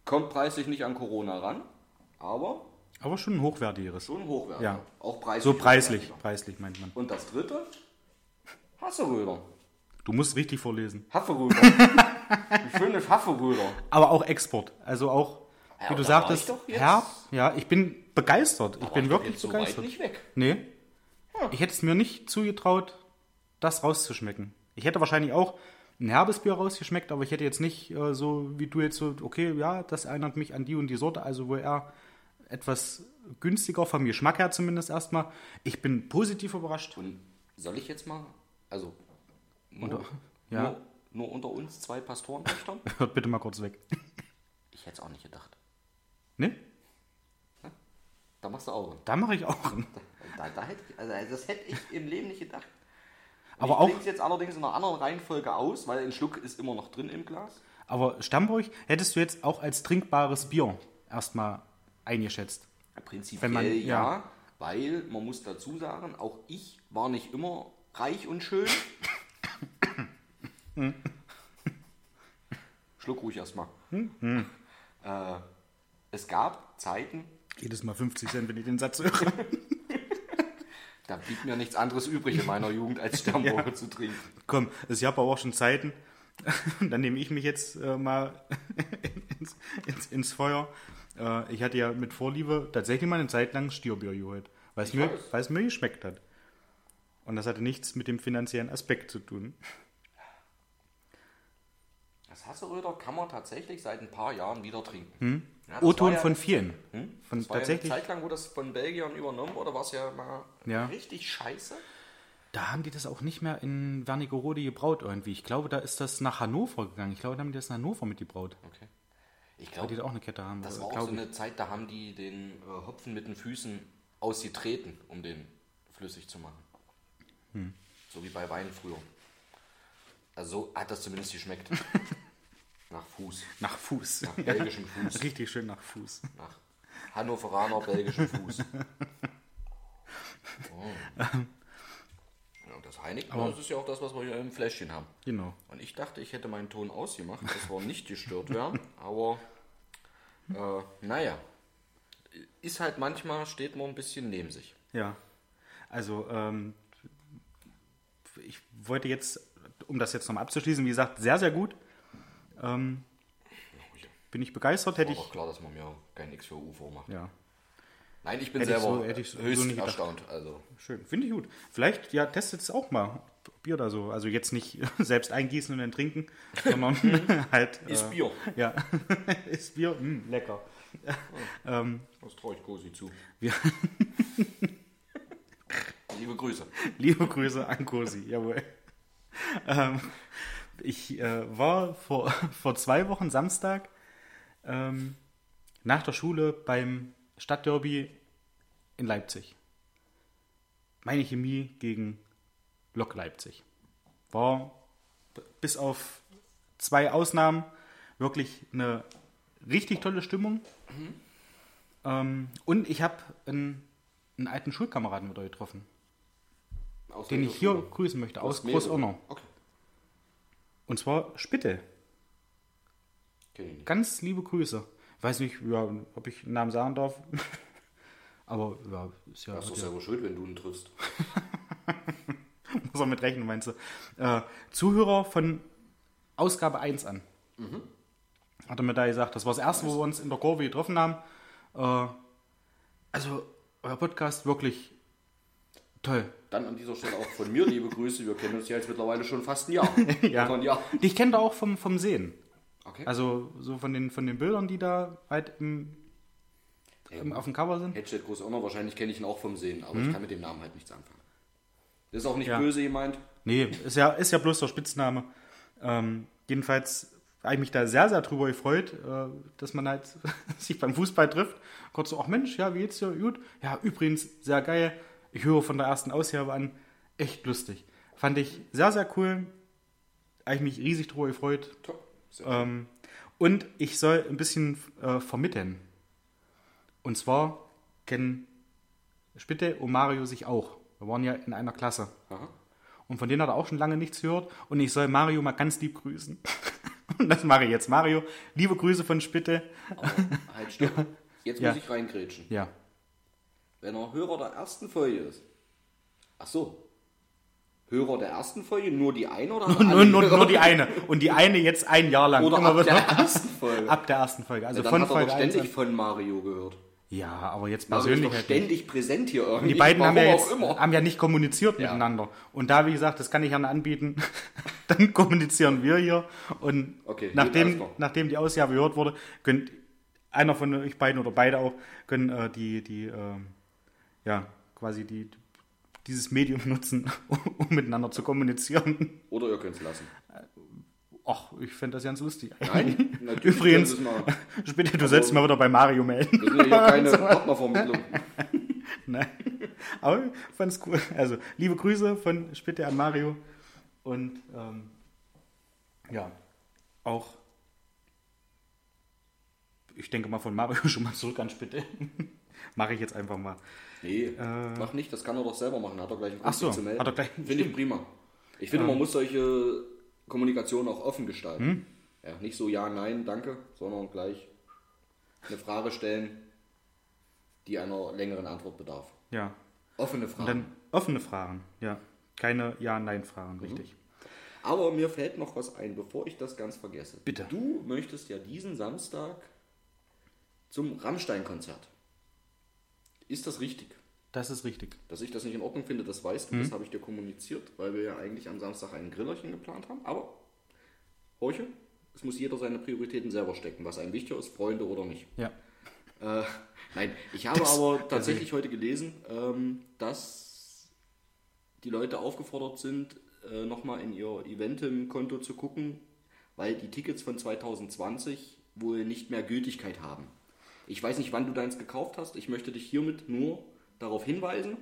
Kommt preislich nicht an Corona ran, aber Aber schon ein hochwertigeres. schon hochwertig. Ja. Auch preislich. So preislich. hochwertiger. Preislich meint man. Und das dritte, Hasseröder. Du musst richtig vorlesen. Hafferöder. Ein schönes Hafferöder. Aber auch Export. Also auch, Ja, wie du sagtest, ich doch jetzt- herb. Ja, ich bin begeistert. Ich bin wirklich jetzt so weit begeistert. nicht weg. Nee. Ich hätte es mir nicht zugetraut, das rauszuschmecken. Ich hätte wahrscheinlich auch ein herbes Bier rausgeschmeckt, aber ich hätte jetzt nicht äh, so, wie du jetzt so, okay, ja, das erinnert mich an die und die Sorte, also wo er etwas günstiger vom Geschmack her zumindest erstmal. Ich bin positiv überrascht. Und soll ich jetzt mal, also nur, Unter- ja. nur, nur unter uns zwei Pastorentöchtern? Hört bitte mal kurz weg. Ich hätte es auch nicht gedacht. Ne? Da machst du Augen. Da mache ich auch. einen. Da, da hätte ich, also das hätte ich im Leben nicht gedacht. Aber ich auch- trinke jetzt allerdings in einer anderen Reihenfolge aus, weil ein Schluck ist immer noch drin im Glas. Aber Stammburg hättest du jetzt auch als trinkbares Bier erstmal eingeschätzt. Prinzipiell man- ja, ja. weil man muss dazu sagen, auch ich war nicht immer reich und schön. Schluck ruhig erstmal. Äh, es gab Zeiten, Jedes Mal 50 Cent, wenn ich den Satz höre. da blieb mir nichts anderes übrig in meiner Jugend, als Sternburger zu trinken. Komm, es gab aber auch schon Zeiten, dann nehme ich mich jetzt äh, mal ins, ins, ins Feuer. Äh, ich hatte ja mit Vorliebe tatsächlich mal eine Zeit lang Stierbier geholt, weil es mir, weiß. weil es mir geschmeckt hat. Und das hatte nichts mit dem finanziellen Aspekt zu tun. Das Hasseröder kann man tatsächlich seit ein paar Jahren wieder trinken. Ja, das O-Ton ja- von vielen. Hm? Von Das war tatsächlich, ja eine Zeit lang, wo das von Belgiern übernommen wurde, war es ja mal Ja. richtig scheiße. da haben die das auch nicht mehr in Wernigerode gebraut irgendwie. Ich glaube, da ist das nach Hannover gegangen. Ich glaube, da haben die das in Hannover mitgebraut. Okay. Ich Weil die glaube, da auch eine Kette haben. das äh, war auch so eine Zeit, da haben die den äh, Hopfen mit den Füßen ausgetreten, um den flüssig zu machen. Hm. So wie bei Wein früher. Also so hat das zumindest geschmeckt. Nach Fuß. Nach Fuß. Nach belgischem Fuß. Richtig schön nach Fuß. Nach Hannoveraner belgischem Fuß. Oh. Ja, und das Heineken, das ist ja auch das, was wir hier im Fläschchen haben. Genau. Und ich dachte, ich hätte meinen Ton ausgemacht, dass wir nicht gestört werden. Aber äh, naja, ist halt manchmal, steht man ein bisschen neben sich. Ja. Also, ähm, ich wollte jetzt, um das jetzt nochmal abzuschließen, wie gesagt, sehr, sehr gut. Ähm, bin ich begeistert, hätte War ich. doch klar, dass man mir kein X für U vormacht. Ja, Nein, ich bin Hätte selber so- ich so höchst gedacht. erstaunt. Also, schön. Finde ich gut. Vielleicht, ja, testet es auch mal. Bier da so. Also jetzt nicht selbst eingießen und dann trinken, sondern halt. ist äh, Bier. Ja, ist Bier. Mh, lecker. ähm, Das traue ich Cosi zu. wir, Liebe Grüße. Liebe Grüße an Cosi, jawohl. Ähm, ich äh, war vor, vor zwei Wochen Samstag ähm, nach der Schule beim Stadtderby in Leipzig. Meine Chemie gegen Lok Leipzig. War bis auf zwei Ausnahmen wirklich eine richtig tolle Stimmung. Ähm, und ich habe einen, einen alten Schulkameraden wieder getroffen Aus den ich hier grüßen möchte, aus. Großonnau. Okay. Und zwar Spitte. Nicht. Ganz liebe Grüße. Weiß nicht, ja, ob ich einen Namen sagen darf. Aber ja, ist ja, Das ist doch ja selber schuld, wenn du ihn triffst. muss er mit rechnen, meinst du. Äh, Zuhörer von Ausgabe 1 an. Hat er mir da gesagt, das war das erste, wo wir uns in der Kurve getroffen haben. Äh, also, euer Podcast wirklich toll. Dann an dieser Stelle auch von mir liebe Grüße. Wir kennen uns ja jetzt mittlerweile schon fast ein Jahr. Ja. Ein Jahr. Dich kennt er auch vom, vom Sehen. Okay. Also, so von den, von den Bildern, die da halt im, im, auf dem Cover sind. Headset Groß Honor, wahrscheinlich kenne ich ihn auch vom Sehen, aber ich kann mit dem Namen halt nichts anfangen. Das ist auch nicht Ja. böse gemeint. Nee, ist ja, ist ja bloß der Spitzname. Ähm, jedenfalls habe ich mich da sehr, sehr drüber gefreut, äh, dass man halt sich beim Fußball trifft. Kurz so, ach Mensch, ja, wie geht's dir? Gut. Ja, übrigens, sehr geil. Ich höre von der ersten Ausgabe an. Echt lustig. Fand ich sehr, sehr cool. Habe ich mich riesig drüber gefreut. Top. Ähm, und ich soll ein bisschen äh, vermitteln. Und zwar kennen Spitte und Mario sich auch. Wir waren ja in einer Klasse. Aha. Und von denen hat er auch schon lange nichts gehört. Und ich soll Mario mal ganz lieb grüßen. Und das mache ich jetzt. Mario, liebe Grüße von Spitte. Aber halt, stopp. Jetzt Ja. muss ich reingrätschen. Ja. Wenn er Hörer der ersten Folge ist. Ach so. Hörer der ersten Folge, nur die eine oder Nur, nur, Hörer? nur die eine. Und die eine jetzt ein Jahr lang. Oder ab der ersten Folge. Ab der ersten Folge. Also ja, dann von hat er Folge doch 1 ständig an. von Mario gehört. Ja, aber jetzt persönlich doch nicht. ständig präsent hier irgendwie. Und die beiden haben ja, jetzt, haben ja nicht kommuniziert Ja. miteinander. Und da, wie gesagt, das kann ich gerne anbieten. Dann kommunizieren wir hier. Und Okay, nachdem, nachdem die Ausgabe gehört wurde, könnt einer von euch beiden oder beide auch, können äh, die, die ähm, ja, quasi die, dieses Medium nutzen, um miteinander zu kommunizieren. Oder ihr könnt es lassen. Ach, ich fände das ganz lustig. Nein, natürlich Übrigens, es später, du sollst mal wieder bei Mario melden. Wir sind ja keine Partnervermittlung. Nein. Aber ich fand's cool. Also, liebe Grüße von Spitte an Mario. Und ähm, ja, auch, ich denke mal von Mario schon mal zurück an Spitte. Mache ich jetzt einfach mal. Nee, mach nicht, das kann er doch selber machen. Hat er gleich einen Ach so, zu melden. hat er gleich- Finde ich prima. Ich finde, man muss solche Kommunikation auch offen gestalten. Ja, nicht so ja, nein, danke, sondern gleich eine Frage stellen, die einer längeren Antwort bedarf. Ja. Offene Fragen. Und dann offene Fragen, ja. Keine Ja-Nein-Fragen, richtig. Aber mir fällt noch was ein, bevor ich das ganz vergesse. Bitte. Du möchtest ja diesen Samstag zum Rammstein-Konzert. Ist das richtig? Das ist richtig. Dass ich das nicht in Ordnung finde, das weißt du, das habe ich dir kommuniziert, weil wir ja eigentlich am Samstag ein Grillerchen geplant haben. Aber, Horche, es muss jeder seine Prioritäten selber stecken, was einem wichtiger ist, Freunde oder nicht. Ja. Äh, nein, ich habe aber tatsächlich heute gelesen, ähm, dass die Leute aufgefordert sind, äh, nochmal in ihr Eventim-Konto zu gucken, weil die Tickets von 2020 wohl nicht mehr Gültigkeit haben. Ich weiß nicht, wann du deins gekauft hast. Ich möchte dich hiermit nur darauf hinweisen,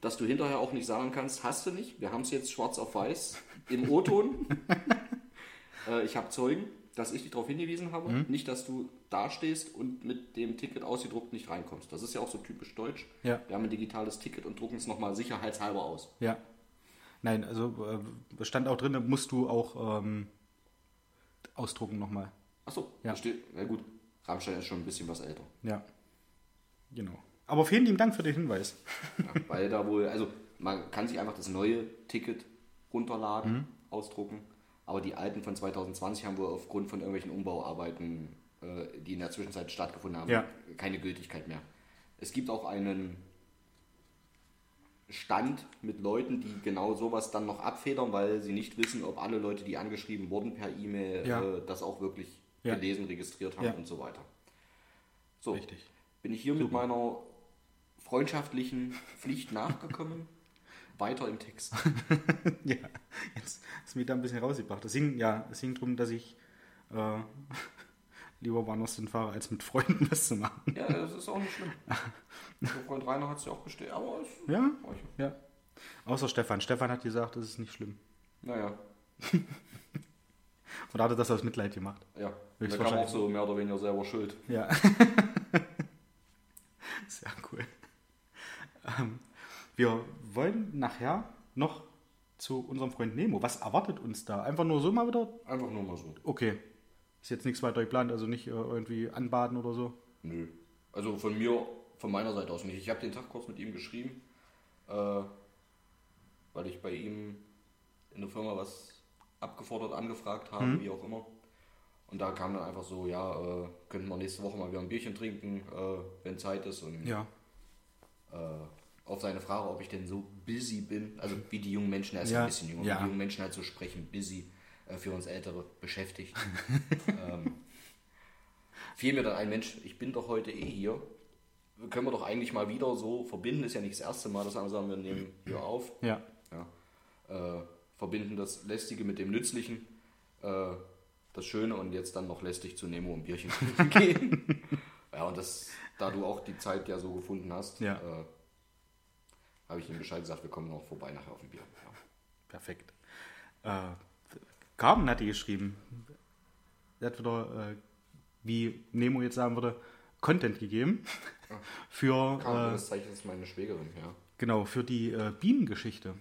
dass du hinterher auch nicht sagen kannst, hast du nicht. Wir haben es jetzt schwarz auf weiß im O-Ton. äh, ich habe Zeugen, dass ich dich darauf hingewiesen habe. Nicht, dass du dastehst und mit dem Ticket ausgedruckt nicht reinkommst. Das ist ja auch so typisch deutsch. Ja. Wir haben ein digitales Ticket und drucken es nochmal sicherheitshalber aus. Ja. Nein, also äh, stand auch drin, musst du auch ähm, ausdrucken nochmal. Achso, Ja. steht, na gut, Rammstein ist schon ein bisschen was älter. Ja. Genau. Aber vielen lieben Dank für den Hinweis. Ja, weil da wohl, also man kann sich einfach das neue Ticket runterladen, ausdrucken, aber die alten von 2020 haben wohl aufgrund von irgendwelchen Umbauarbeiten, äh, die in der Zwischenzeit stattgefunden haben, Ja. keine Gültigkeit mehr. Es gibt auch einen Stand mit Leuten, die genau sowas dann noch abfedern, weil sie nicht wissen, ob alle Leute, die angeschrieben wurden per E-Mail, Ja. äh, das auch wirklich Ja. gelesen, registriert haben Ja. und so weiter. So, Richtig. bin ich hier mit meiner freundschaftlichen Pflicht nachgekommen. Weiter im Text. Ja, jetzt ist mir da ein bisschen rausgebracht. Es hing, ja, es hing darum, dass ich äh, lieber woanders hinfahre, als mit Freunden was zu machen. Ja, das ist auch nicht schlimm. Der Freund Rainer hat es ja auch bestellt, aber es Ja, ja. Außer Stefan. Stefan hat gesagt, das ist nicht schlimm. Naja, Oder hat er das aus Mitleid gemacht? ja. Da kam auch so mehr oder weniger selber schuld. Ja. Sehr cool. Ähm, wir wollen nachher noch zu unserem Freund Nemo. Was erwartet uns da? Einfach nur so mal wieder? Einfach nur mal so. Okay. Ist jetzt nichts weiter geplant, also nicht äh, irgendwie anbaden oder so. Nö. Also von mir, von meiner Seite aus nicht. Ich habe den Tag kurz mit ihm geschrieben, äh, weil ich bei ihm in der Firma was abgefordert, angefragt habe, wie auch immer. Und da kam dann einfach so, ja, äh, könnten wir nächste Woche mal wieder ein Bierchen trinken, äh, wenn Zeit ist. Und Ja. äh, auf seine Frage, ob ich denn so busy bin, also wie die jungen Menschen, er ist Ja, ein bisschen jünger, ja. wie die jungen Menschen halt so sprechen, busy, äh, für uns Ältere, beschäftigt. ähm, fiel mir dann ein, Mensch, ich bin doch heute eh hier, können wir doch eigentlich mal wieder so verbinden, ist ja nicht das erste Mal, dass wir sagen, wir nehmen hier auf, Ja. ja, äh, verbinden das Lästige mit dem Nützlichen, äh, das Schöne und jetzt dann noch lästig zu Nemo und Bierchen gehen. ja, und das, da du auch die Zeit ja so gefunden hast, Ja. äh, habe ich ihm Bescheid gesagt, wir kommen noch vorbei nachher auf ein Bier. Ja. Perfekt. Äh, Carmen hatte geschrieben. Er hat wieder, äh, wie Nemo jetzt sagen würde, Content gegeben. Für, Carmen, äh, das Zeichen ist meine Schwägerin, ja. genau, für die äh, Bienengeschichte.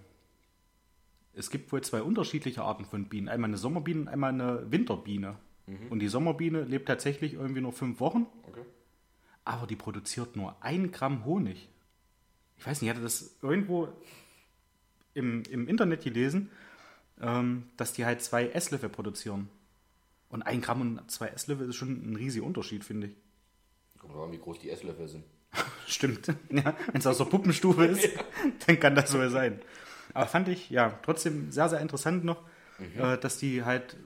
Es gibt wohl zwei unterschiedliche Arten von Bienen. Einmal eine Sommerbiene und einmal eine Winterbiene. Und die Sommerbiene lebt tatsächlich irgendwie nur fünf Wochen, Okay. aber die produziert nur ein Gramm Honig. Ich weiß nicht, ich hatte das irgendwo im, im Internet gelesen, ähm, dass die halt zwei Esslöffel produzieren. Und ein Gramm und zwei Esslöffel ist schon ein riesiger Unterschied, finde ich. Kommt drauf an, wie groß die Esslöffel sind. Stimmt. Ja, Wenn es aus der Puppenstufe ist, dann kann das so sein. Aber fand ich, ja, trotzdem sehr, sehr interessant noch, äh, dass die halt,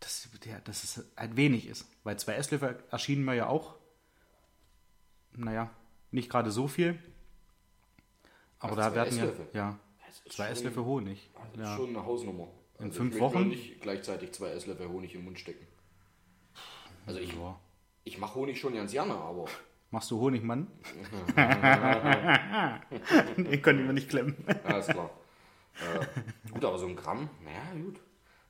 dass, ja, dass es halt wenig ist. Weil zwei Esslöffel erschienen mir ja auch, naja, nicht gerade so viel. Aber Ach, da werden ja, Esslöffel? ja, Das ist zwei Esslöffel Honig. Das ist Ja. schon eine Hausnummer. In ich fünf Wochen? mir nicht gleichzeitig zwei Esslöffel Honig im Mund stecken. Also ich, Ja. ich mache Honig schon ganz gerne, aber Machst du Honigmann? Den konnte ich mir nicht klemmen. Ist klar. äh, gut, aber so ein Gramm, naja, gut.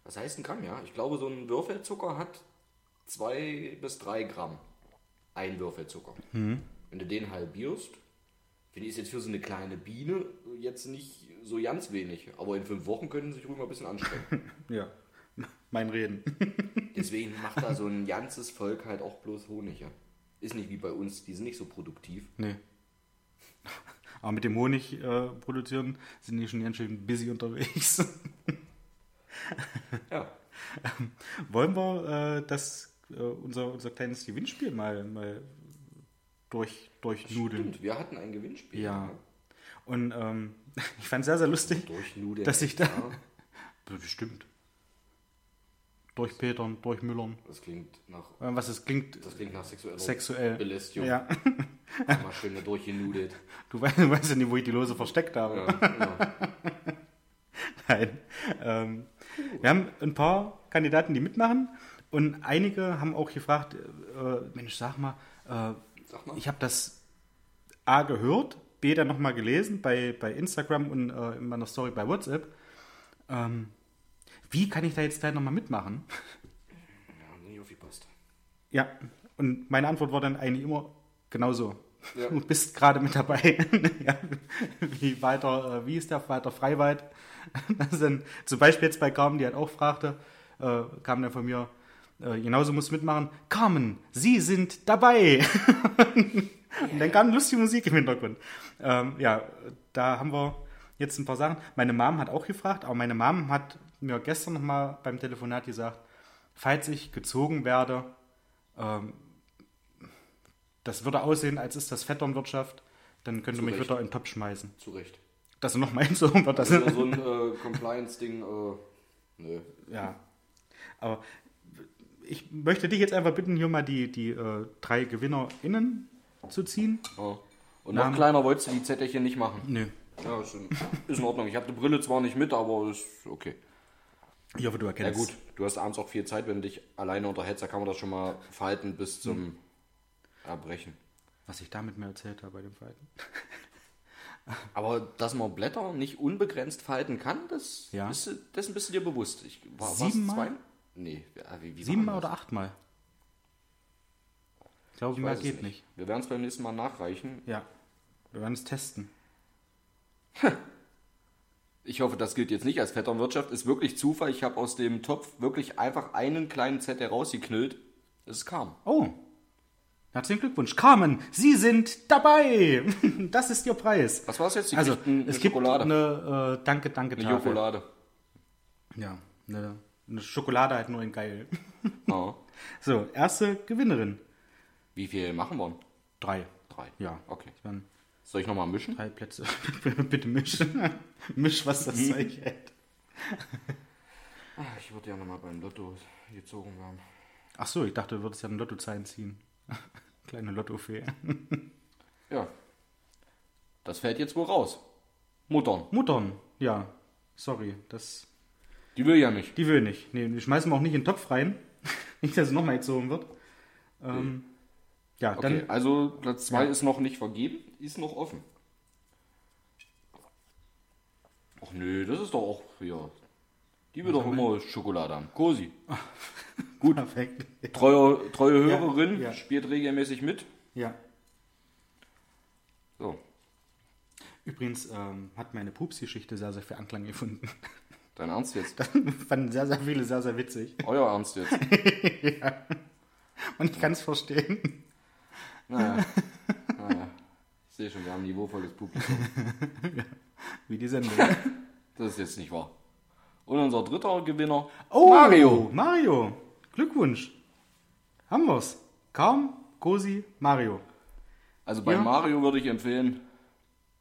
Was heißt ein Gramm, ja? Ich glaube, so ein Würfelzucker hat zwei bis drei Gramm. Ein Würfelzucker. Wenn du den halbierst, finde ich ist jetzt für so eine kleine Biene jetzt nicht so ganz wenig. Aber in fünf Wochen können sie sich ruhig mal ein bisschen anstrengen. Ja, mein Reden. Deswegen macht da so ein ganzes Volk halt auch bloß Honig. Ja. Ist nicht wie bei uns, die sind nicht so produktiv. nee. Aber mit dem Honig äh, produzieren sind die schon ganz schön busy unterwegs. Ja. Wollen wir äh, das, äh, unser, unser kleines Gewinnspiel mal, mal durch, durchnudeln? Stimmt, wir hatten ein Gewinnspiel. Ja. Und ähm, ich fand es sehr, sehr lustig. Dass ich da- Ja, Bestimmt. Durch Petern, durch Müllern. Das klingt nach, Äh, Was es klingt, das klingt nach sexueller sexuell. Belästigung. Ja. Mal schön da durchgenudelt. Du weißt, du weißt ja nicht, wo ich die Lose versteckt habe. Ja, genau. Nein. Ähm, wir haben ein paar Kandidaten, die mitmachen. Und einige haben auch gefragt, äh, Mensch, sag mal, äh, Sag mal. ich habe das A gehört, B dann nochmal gelesen bei, bei Instagram und äh, in meiner Story bei WhatsApp. Ähm, wie kann ich da jetzt gleich nochmal mitmachen? Ja, nie aufgepasst. Ja, und meine Antwort war dann eigentlich immer genauso. Ja. Du bist gerade mit dabei. ja, wie weiter, äh, wie ist der Walter Freiwald? Das sind, zum Beispiel jetzt bei Carmen, die halt auch fragte, äh, kam dann von mir, äh, genauso muss mitmachen, Carmen, Sie sind dabei. und dann kam lustige Musik im Hintergrund. Ähm, ja, da haben wir jetzt ein paar Sachen. Meine Mom hat auch gefragt, aber meine Mom hat mir gestern nochmal beim Telefonat gesagt, falls ich gezogen werde, ähm, das würde aussehen, als ist das Vetternwirtschaft, dann könnte mich wieder in den Topf schmeißen. Zu Recht. Dass er noch mal einzogen wird, das Also so ein äh, Compliance-Ding, äh, nö. Ja. Aber ich möchte dich jetzt einfach bitten, hier mal die, die äh, drei GewinnerInnen zu ziehen. Ja. Und Namen. noch kleiner wolltest du die Zettelchen nicht machen. Nö. Ja, ist in, ist in Ordnung. Ich habe die Brille zwar nicht mit, aber ist okay. Ich hoffe, du Ja erkennst. gut, du hast abends auch viel Zeit, wenn du dich alleine unterhältst, da kann man das schon mal falten bis zum Erbrechen. Was ich damit mir erzählt habe bei dem Falten. Aber dass man Blätter nicht unbegrenzt falten kann, das Ja. bist du, dessen bist du dir bewusst. Ich, war, Siebenmal? Nee, ja, wie, wie Siebenmal oder achtmal? Ich glaube, Ich mehr geht nicht. Wir werden es beim nächsten Mal nachreichen. Ja. Wir werden es testen. Ich hoffe, das gilt jetzt nicht als Vetternwirtschaft. Ist wirklich Zufall. Ich habe aus dem Topf wirklich einfach einen kleinen Zettel rausgeknüllt. Es kam. Oh. Herzlichen Glückwunsch. Carmen, Sie sind dabei. Das ist Ihr Preis. Was war es jetzt? Die Also, eine es gibt Schokolade. eine äh, Danke, Danke Eine. Schokolade. Ja, eine, eine Schokolade halt nur in geil. Ja. So, erste Gewinnerin. Wie viel machen wir? Drei. Drei. Ja. Okay. Ich meine, Soll ich nochmal mischen? drei Plätze. Bitte misch. misch, was das Zeug hält. Ah, Ich würde ja nochmal beim Lotto gezogen werden. Ach so, ich dachte, du würdest ja einen Lottozahlen ziehen. Kleine Lottofee. Ja. Das fällt jetzt wohl raus. Muttern. Muttern. Ja, sorry. Das, Die will ja nicht. die will nicht. Nee, die schmeißen wir auch nicht in den Topf rein. nicht, dass es nochmal gezogen wird. Ähm, ja, Okay, dann also Platz 2 Ja. ist noch nicht vergeben, ist noch offen. Ach nö, das ist doch auch hier. Die will doch immer Schokolade haben. Cosi. Gut. perfekt. Treue, treue Hörerin, ja. spielt regelmäßig mit. Ja. So, Übrigens ähm, hat meine Pups-Geschichte sehr, sehr viel Anklang gefunden. dein Ernst jetzt? Fanden sehr, sehr viele sehr, sehr witzig. Euer Ernst jetzt? Und ich kann es verstehen. Naja. naja. Ich sehe schon, wir haben ein niveauvolles Publikum. Wie die Sendung. Das ist jetzt nicht wahr. Und unser dritter Gewinner, Oh, Mario. Mario. Glückwunsch. Haben wir's. Kaum, Cosi, Mario. Also bei Ja. Mario würde ich empfehlen,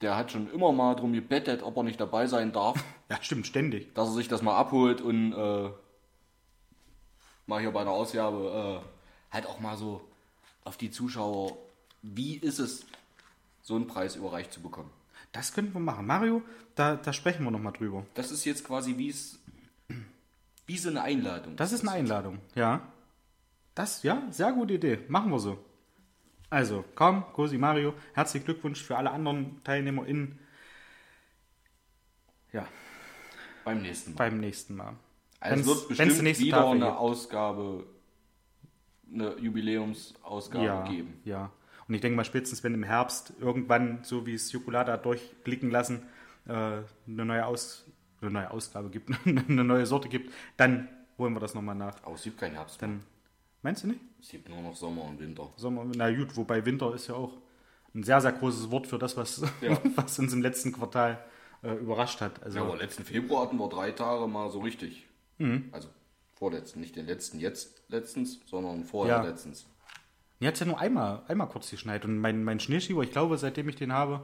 der hat schon immer mal drum gebettet, ob er nicht dabei sein darf, Ja, stimmt, ständig. dass er sich das mal abholt und äh, mal hier bei der Ausgabe äh, halt auch mal so auf die Zuschauer, wie ist es, so einen Preis überreicht zu bekommen. Das könnten wir machen. Mario, da, da sprechen wir nochmal drüber. Das ist jetzt quasi wie es, wie so eine Einladung. Das ist eine Einladung, ja. Das, ja, sehr gute Idee. Machen wir so. Also, komm, Cosi, Mario, herzlichen Glückwunsch für alle anderen TeilnehmerInnen. Ja, beim nächsten Mal. beim nächsten Mal. Also es Wenn's- wird bestimmt nächste wieder Tafel eine gibt. Ausgabe, eine Jubiläumsausgabe ja, geben. Ja. Und ich denke mal, spätestens wenn im Herbst irgendwann, so wie es Jokolade hat durchblicken lassen, äh, eine, neue Aus, eine neue Ausgabe gibt, eine neue Sorte gibt, dann holen wir das nochmal nach. Aber es gibt keinen Herbst. Dann, meinst du nicht? Es gibt nur noch Sommer und Winter. Sommer, na gut, wobei Winter ist ja auch ein sehr, sehr großes Wort für das, was, Ja. was uns im letzten Quartal äh, überrascht hat. Also, Ja, aber letzten Februar hatten wir drei Tage mal so richtig. Also vorletzten, nicht den letzten jetzt letztens, sondern vorher Ja. letztens. Mir hat es ja nur einmal, einmal kurz geschneit. Und mein, mein Schneeschieber, ich glaube, seitdem ich den habe,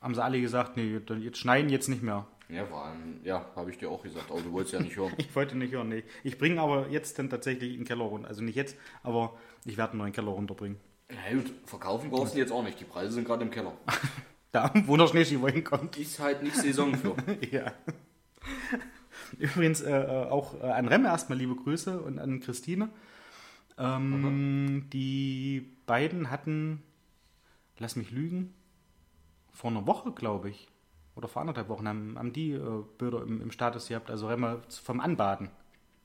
haben sie alle gesagt, nee, jetzt schneien jetzt nicht mehr. Ja, vor allem, ja, habe ich dir auch gesagt, aber du wolltest ja nicht hören. Ich wollte nicht hören, nee. Ich bringe aber jetzt dann tatsächlich in den Keller runter. Also nicht jetzt, aber ich werde einen neuen Keller runterbringen. Na gut, verkaufen brauchst du jetzt auch nicht. Die Preise sind gerade im Keller. Da, wo der Schneeschieber hinkommt. Ist halt nicht Saison für. ja. Übrigens äh, äh, auch äh, an Remme erstmal liebe Grüße und an Christine. Ähm, Die beiden hatten, lass mich lügen, vor einer Woche, glaube ich, oder vor anderthalb Wochen haben, haben die äh, Bilder im, im Status gehabt, also Remme vom Anbaden.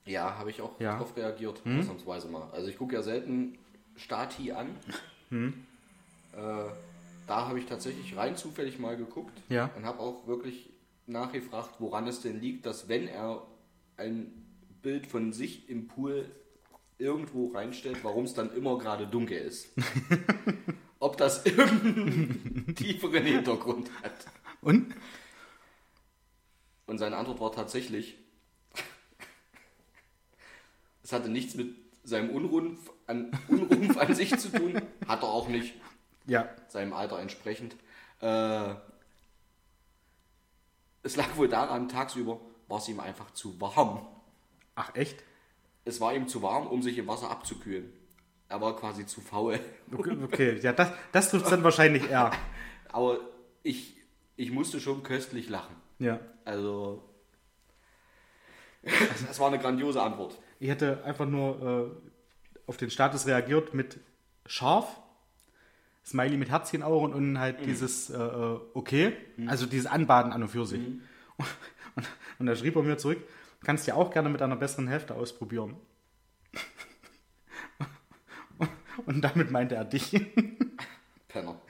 Ja, habe ich auch Ja. drauf reagiert, ausnahmsweise mal. Also ich gucke ja selten Stati an. Äh, da habe ich tatsächlich rein zufällig mal geguckt Ja. und habe auch wirklich nachgefragt, woran es denn liegt, dass wenn er ein Bild von sich im Pool irgendwo reinstellt, warum es dann immer gerade dunkel ist. Ob das irgendeinen tieferen Hintergrund hat. Und? Und seine Antwort war tatsächlich, es hatte nichts mit seinem Unrumpf an, Unrumpf an sich zu tun, hat er auch nicht, Ja. seinem Alter entsprechend. Äh, es lag wohl daran, tagsüber war es ihm einfach zu warm. Ach, echt? Es war ihm zu warm, um sich im Wasser abzukühlen. Er war quasi zu faul. Okay, okay. ja, das, das trifft dann wahrscheinlich eher. Aber ich, ich musste schon köstlich lachen. Ja. Also, das war eine grandiose Antwort. Ich hätte einfach nur äh, auf den Status reagiert mit scharf, Smiley mit Herzchenaugen und halt dieses äh, äh, okay, also dieses Anbaden an und für sich. Und, und da schrieb er mir zurück, kannst ja auch gerne mit einer besseren Hälfte ausprobieren. Und damit meinte er dich. Penner.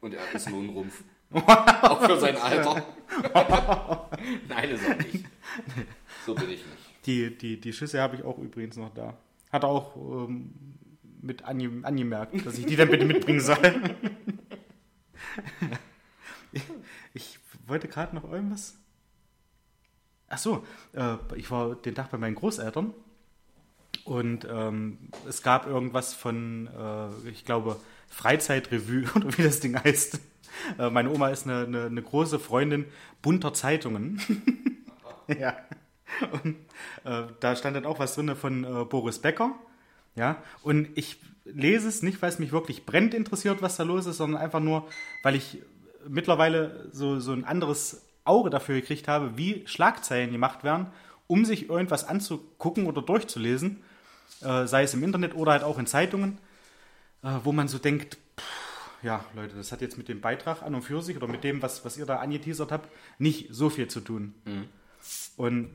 Und er ist nun Rumpf. Auch für sein Alter. Nein, ist er nicht. So bin ich nicht. Die, die, die Schüsse habe ich auch übrigens noch da. Hat er auch ähm, mit ange angemerkt, dass ich die dann bitte mitbringen soll. ich, wollte gerade noch irgendwas. Ach so, äh, ich war den Tag bei meinen Großeltern und ähm, es gab irgendwas von, äh, ich glaube, Freizeitrevue oder wie das Ding heißt. Äh, meine Oma ist eine, eine, eine große Freundin bunter Zeitungen. ja. Und äh, da stand dann auch was drin von äh, Boris Becker. Ja, und ich lese es nicht, weil es mich wirklich brennend interessiert, was da los ist, sondern einfach nur, weil ich mittlerweile so, so ein anderes Auge dafür gekriegt habe, wie Schlagzeilen gemacht werden, um sich irgendwas anzugucken oder durchzulesen, äh, sei es im Internet oder halt auch in Zeitungen, äh, wo man so denkt, pff, ja, Leute, das hat jetzt mit dem Beitrag an und für sich oder mit dem, was, was ihr da angeteasert habt, nicht so viel zu tun. Und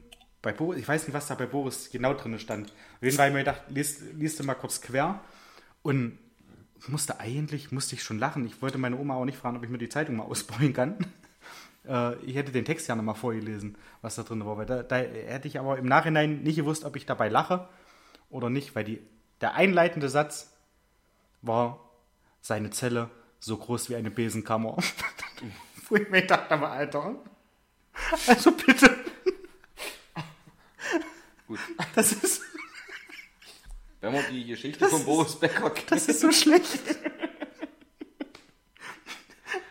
bei Boris, ich weiß nicht, was da bei Boris genau drin stand. Auf jeden Fall mir gedacht, liest, liest du mal kurz quer und musste eigentlich, musste ich schon lachen. Ich wollte meine Oma auch nicht fragen, ob ich mir die Zeitung mal ausbauen kann. Äh, ich hätte den Text ja noch mal vorgelesen, was da drin war. Da, da hätte ich aber im Nachhinein nicht gewusst, ob ich dabei lache oder nicht, weil die, der einleitende Satz war seine Zelle so groß wie eine Besenkammer. Wo ich mir dachte, aber Alter, also bitte. Gut. Das ist, Wenn man die Geschichte von Boris Becker kennt. das ist so schlecht.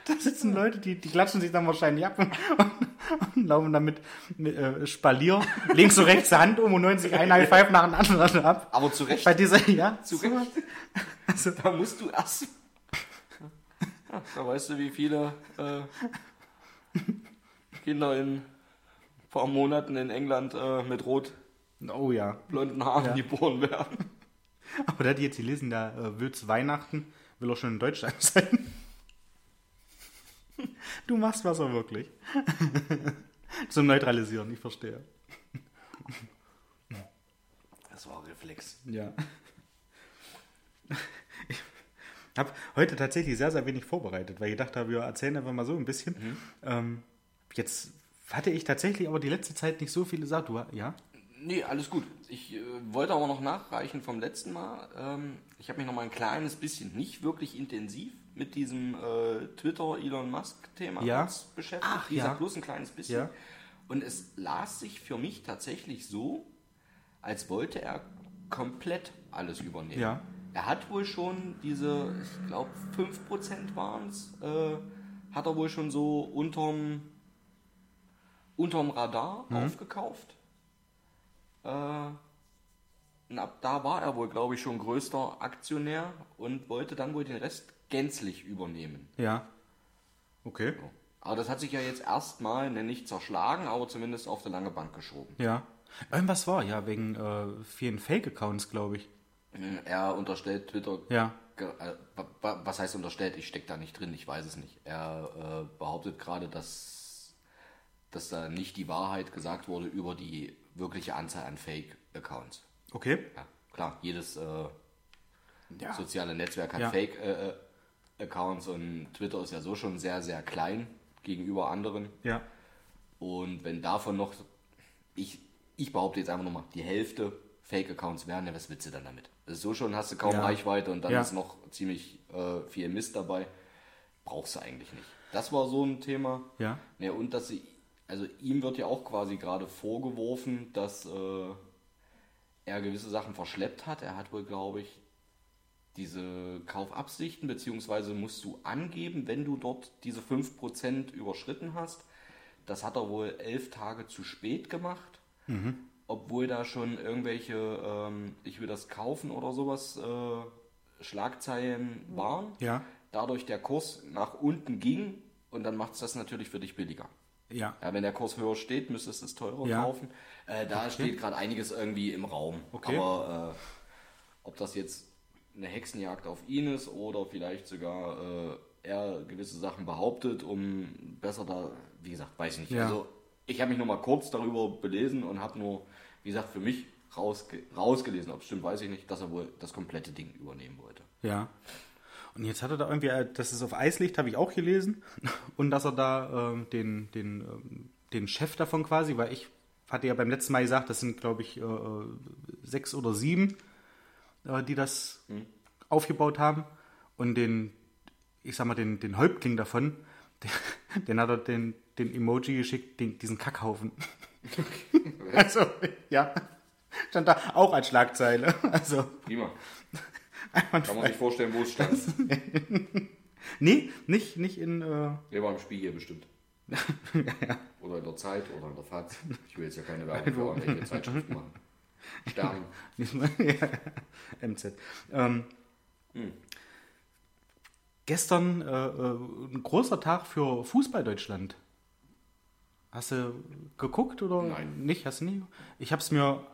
Da sitzen Leute, die, die klatschen sich dann wahrscheinlich ab und, und laufen damit mit, äh, Spalier, links und rechts die Hand um und 90 ein High Five nach dem anderen ab. Aber zu Recht. Bei dieser, ja, Zu Recht. Also, da musst du erst. Ja, da weißt du, wie viele äh, Kinder in ein paar Monaten in England äh, mit rot-blonden Oh ja. Haaren Ja. geboren werden. Aber da die jetzt gelesen, da äh, will's Weihnachten, will er schon in Deutschland sein. Du machst Wasser wirklich. Zum Neutralisieren, ich verstehe. Das war Reflex. Ja. habe heute tatsächlich sehr, sehr wenig vorbereitet, weil ich gedacht habe, wir erzählen einfach mal so ein bisschen. Mhm. Ähm, jetzt hatte ich tatsächlich aber die letzte Zeit nicht so viele Sachen. Du, ja? Nee, alles gut. Ich äh, wollte aber noch nachreichen vom letzten Mal. Ähm, ich habe mich noch mal ein kleines bisschen, nicht wirklich intensiv, mit diesem äh, Twitter-Elon Musk-Thema Ja. beschäftigt. Ach, Wie gesagt, ja. bloß ein kleines bisschen. Ja. Und es las sich für mich tatsächlich so, als wollte er komplett alles übernehmen. Ja. Er hat wohl schon diese, ich glaube 5% waren es, äh, hat er wohl schon so unterm, unterm Radar Mhm. aufgekauft. Äh, und ab da war er wohl, glaube ich, schon größter Aktionär und wollte dann wohl den Rest gänzlich übernehmen. Ja. Okay. Aber das hat sich ja jetzt erstmal ne, nicht zerschlagen, aber zumindest auf der lange Bank geschoben. Ja. Irgendwas war, ja, wegen äh, vielen Fake-Accounts, glaube ich. Er unterstellt Twitter. Ja. äh, wa- wa- Was heißt unterstellt? Ich stecke da nicht drin, ich weiß es nicht. Er äh, behauptet gerade, dass, dass da nicht die Wahrheit gesagt wurde über die wirkliche Anzahl an Fake-Accounts. Okay. Ja, klar, jedes äh, Ja. soziale Netzwerk hat Ja. Fake-Accounts und Twitter ist ja so schon sehr, sehr klein gegenüber anderen. Ja. Und wenn davon noch, ich, ich behaupte jetzt einfach nochmal, die Hälfte Fake-Accounts wären, ja, was willst du dann damit? Also so schon hast du kaum Ja. Reichweite und dann Ja. ist noch ziemlich äh, viel Mist dabei. Brauchst du eigentlich nicht. Das war so ein Thema. Ja. Ja, und dass sie, also ihm wird ja auch quasi gerade vorgeworfen, dass äh, er gewisse Sachen verschleppt hat. Er hat wohl, glaube ich, diese Kaufabsichten, beziehungsweise musst du angeben, wenn du dort diese 5% überschritten hast. Das hat er wohl elf Tage zu spät gemacht, obwohl da schon irgendwelche, ähm, ich will das kaufen oder sowas, äh, Schlagzeilen waren. Ja. Dadurch der Kurs nach unten ging und dann macht es das natürlich für dich billiger. Ja. Ja, wenn der Kurs höher steht, müsstest du es teurer Ja. kaufen. Äh, da steht gerade einiges irgendwie im Raum. Okay. Aber äh, ob das jetzt eine Hexenjagd auf ihn ist oder vielleicht sogar äh, er gewisse Sachen behauptet, um besser da, wie gesagt, weiß ich nicht. Ja. Also ich habe mich nur mal kurz darüber belesen und habe nur, wie gesagt, für mich rausge rausgelesen, ob es stimmt, weiß ich nicht, dass er wohl das komplette Ding übernehmen wollte. Ja. Und jetzt hat er da irgendwie, äh, das ist auf Eis liegt, habe ich auch gelesen. Und dass er da ähm, den, den, ähm, den Chef davon quasi, weil ich hatte ja beim letzten Mal gesagt, das sind, glaube ich, äh, äh, sechs oder sieben, äh, die das aufgebaut haben. Und den, ich sag mal, den, den Häuptling davon, den, den hat er den, den Emoji geschickt, den, diesen Kackhaufen. also, ja. Stand da auch als Schlagzeile. Also, Prima. Kann man sich vorstellen, wo es stand. Nee, nicht, nicht in. Äh, Der war im Spiegel bestimmt. Oder in der Zeit oder in der FAZ. Ich will jetzt ja keine Werbung für irgendwelche Zeitschriften machen. Stern. ja, MZ. Ähm, Gestern äh, äh, ein großer Tag für Fußball Deutschland. Hast du geguckt oder Nein. nicht? Hast du nicht? Ich habe es mir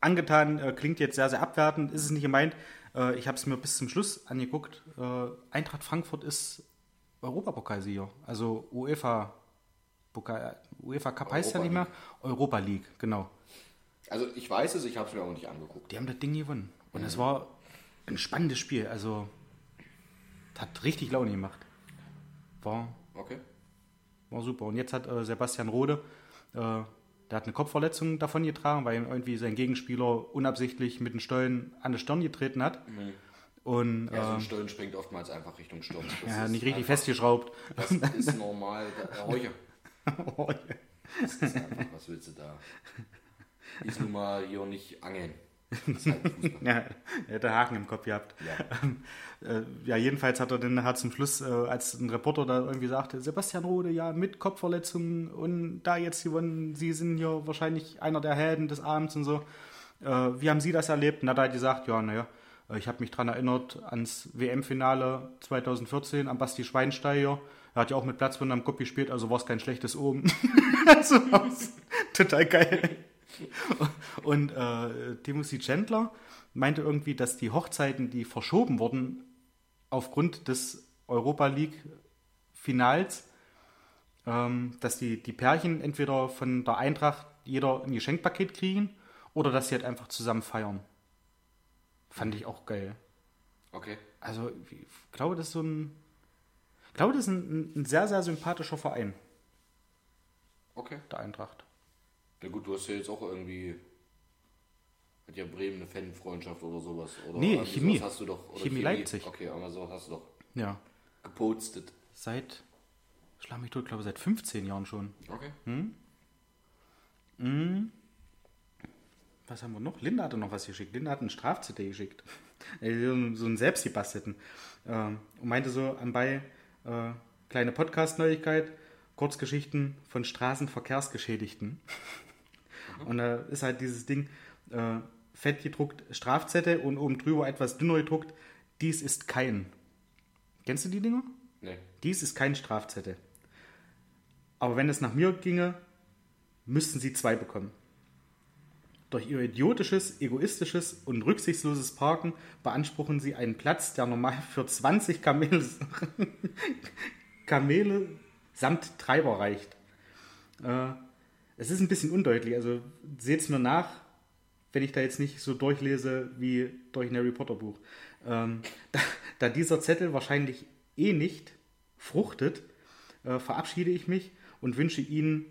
angetan, äh, klingt jetzt sehr, sehr abwertend, ist es nicht gemeint. Äh, ich habe es mir bis zum Schluss angeguckt. Äh, Eintracht Frankfurt ist Europapokalsieger, also UEFA. Pokal, UEFA Cup heißt ja Europa nicht mehr. Europa League, genau. Also ich weiß es, ich habe es mir aber nicht angeguckt. Die haben das Ding gewonnen. Und es war ein spannendes Spiel. Also, das hat richtig Laune gemacht. War, Okay. war super. Und jetzt hat äh, Sebastian Rode, äh, der hat eine Kopfverletzung davon getragen, weil ihm irgendwie sein Gegenspieler unabsichtlich mit dem Stollen an den Stirn getreten hat. Und Ja, so ein Stollen springt oftmals einfach Richtung Sturm. Das ja, nicht richtig einfach- festgeschraubt. Das ist normal. Äh, Heuche. Das ist einfach, was willst du da? Ist nun mal hier nicht angeln. Das Fußball. Ja, er einen Haken im Kopf gehabt. Ja. Äh, ja, jedenfalls hat er dann hat zum Schluss, äh, als ein Reporter da irgendwie sagte, Sebastian Rode, ja, mit Kopfverletzungen und da jetzt gewonnen, Sie sind hier wahrscheinlich einer der Helden des Abends und so. Äh, wie haben Sie das erlebt? Und dann hat er gesagt, ja, naja, ich habe mich daran erinnert ans WM-Finale 2014 am Basti Schweinsteiger. Er hat ja auch mit Platzwunder am Kopf gespielt, also war es kein schlechtes Oben. also, total geil. Und äh, Timothy Chandler meinte irgendwie, dass die Hochzeiten, die verschoben wurden, aufgrund des Europa League-Finals, ähm, dass die, die Pärchen entweder von der Eintracht jeder ein Geschenkpaket kriegen oder dass sie halt einfach zusammen feiern. Fand ich auch geil. Okay. Also, ich glaube, das ist so ein. Ich glaube, das ist ein, ein sehr, sehr sympathischer Verein, Okay. der Eintracht. Na gut, du hast ja jetzt auch irgendwie. Hat ja Bremen eine Fanfreundschaft oder sowas. Oder Nee, Chemie. sowas Hast du doch, oder Chemie Leipzig. Okay, aber so hast du doch Ja. gepostet. Seit, schlag mich tot, glaube seit 15 Jahren schon. Okay. Was haben wir noch? Linda hatte noch was geschickt. Linda hat einen Straf-CD geschickt. Äh, so einen- so einen selbstgebastelten. Ähm, und meinte so anbei, äh, kleine Podcast-Neuigkeit, Kurzgeschichten von Straßenverkehrsgeschädigten. Und da ist halt dieses Ding, äh, fett gedruckt Strafzettel und oben drüber etwas dünner gedruckt, dies ist kein. Kennst du die Dinger? Nee. Dies ist kein Strafzettel. Aber wenn es nach mir ginge, müssten sie zwei bekommen. Durch ihr idiotisches, egoistisches und rücksichtsloses Parken beanspruchen sie einen Platz, der normal für 20 Kamele, Kamele samt Treiber reicht. Äh, es ist ein bisschen undeutlich, also seht es mir nach, wenn ich da jetzt nicht so durchlese wie durch ein Harry Potter Buch. Ähm, da, da dieser Zettel wahrscheinlich eh nicht fruchtet, äh, verabschiede ich mich und wünsche Ihnen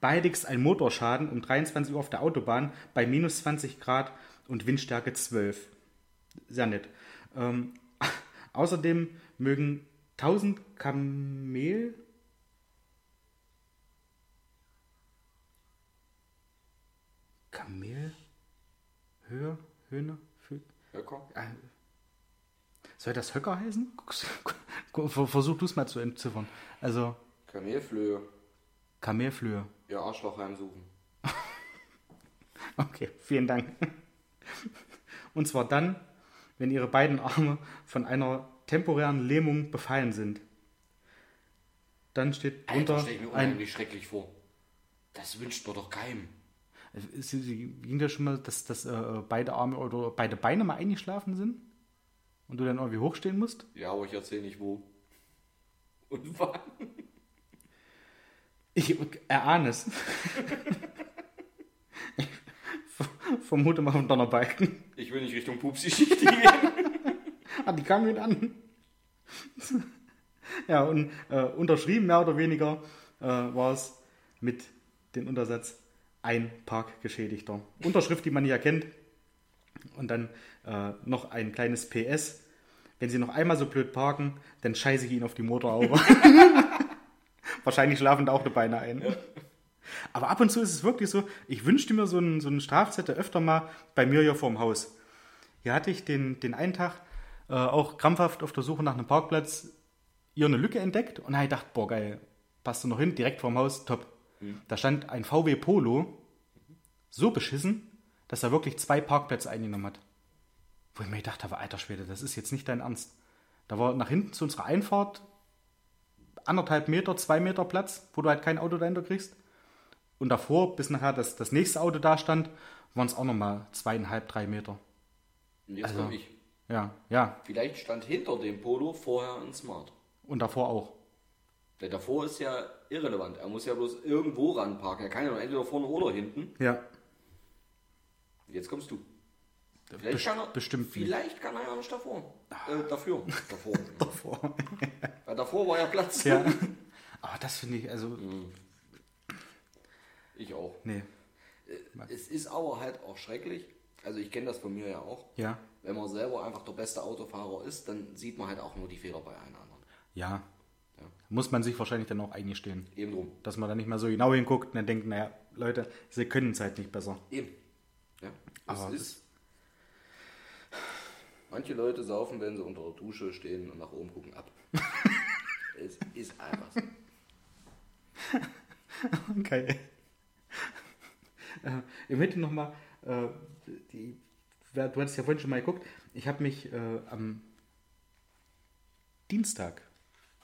beidigst ein Motorschaden um 23 Uhr auf der Autobahn bei minus 20 Grad und Windstärke 12. Sehr nett. Ähm, außerdem mögen 1000 Kamel. Kamel? Höhe? Höhne? Komm. äh, Soll das Höcker heißen? Versuch du es mal zu entziffern. Also Kamelflöhe. Kamelflöhe. Ihr Arschloch heimsuchen. Okay, vielen Dank. Und zwar dann, wenn ihre beiden Arme von einer temporären Lähmung befallen sind. Dann steht Alter, drunter stell ich mir ein. unheimlich schrecklich vor. Das wünscht man doch keinem. Sie, ging da schon mal, dass, dass äh, beide Arme oder beide Beine mal eingeschlafen sind? Und du dann irgendwie hochstehen musst? Ja, aber ich erzähle nicht wo. Und wann. Ich erahne es. ich ver- vermute mal vom Donnerbalken. Ich will nicht Richtung Pupsi-Schicht gehen. Ah, die kam ihn an. ja, und äh, unterschrieben, mehr oder weniger, äh, war es mit dem Untersatz ein Parkgeschädigter. Unterschrift, die man ja kennt. Und dann äh, noch ein kleines PS. Wenn Sie noch einmal so blöd parken, dann scheiße ich Ihnen auf die Motorhaube. Wahrscheinlich schlafen da auch die Beine ein. Aber ab und zu ist es wirklich so, ich wünschte mir so einen, so einen Strafzettel öfter mal bei mir hier vorm Haus. Hier hatte ich den, den einen Tag äh, auch krampfhaft auf der Suche nach einem Parkplatz hier eine Lücke entdeckt und habe ich gedacht, boah geil, passt du noch hin, direkt vorm Haus, top. Da stand ein VW Polo, so beschissen, dass er wirklich zwei Parkplätze eingenommen hat. Wo ich mir gedacht habe, alter Schwede, das ist jetzt nicht dein Ernst. Da war nach hinten zu unserer Einfahrt anderthalb Meter, zwei Meter Platz, wo du halt kein Auto dahinter kriegst. Und davor, bis nachher das, das nächste Auto da stand, waren es auch nochmal zweieinhalb, drei Meter. Und jetzt Also- komm ich. Ja, ja. Vielleicht stand hinter dem Polo vorher ein Smart. Und davor auch. Der davor ist ja irrelevant. Er muss ja bloß irgendwo ranparken. Er kann ja nur entweder vorne oder hinten. Ja. Jetzt kommst du. Vielleicht Best- kann er, bestimmt nicht. Vielleicht kann er ja nicht davor. Äh, dafür. Davor. Davor. Weil davor war ja Platz. ja. Aber das finde ich, also, Ich auch. nee. Es ist aber halt auch schrecklich. Also ich kenne das von mir ja auch. Ja. Wenn man selber einfach der beste Autofahrer ist, dann sieht man halt auch nur die Fehler bei einem anderen. Ja. Muss man sich wahrscheinlich dann auch eingestehen. Eben drum. Dass man da nicht mal so genau hinguckt und dann denkt, naja, Leute, sie können es halt nicht besser. Eben. Ja. Es Aber ist. Manche Leute saufen, wenn sie unter der Dusche stehen und nach oben gucken, ab. es ist einfach so. Geil. äh, ich möchte nochmal, äh, die, du hattest ja vorhin schon mal geguckt, ich habe mich äh, am Dienstag,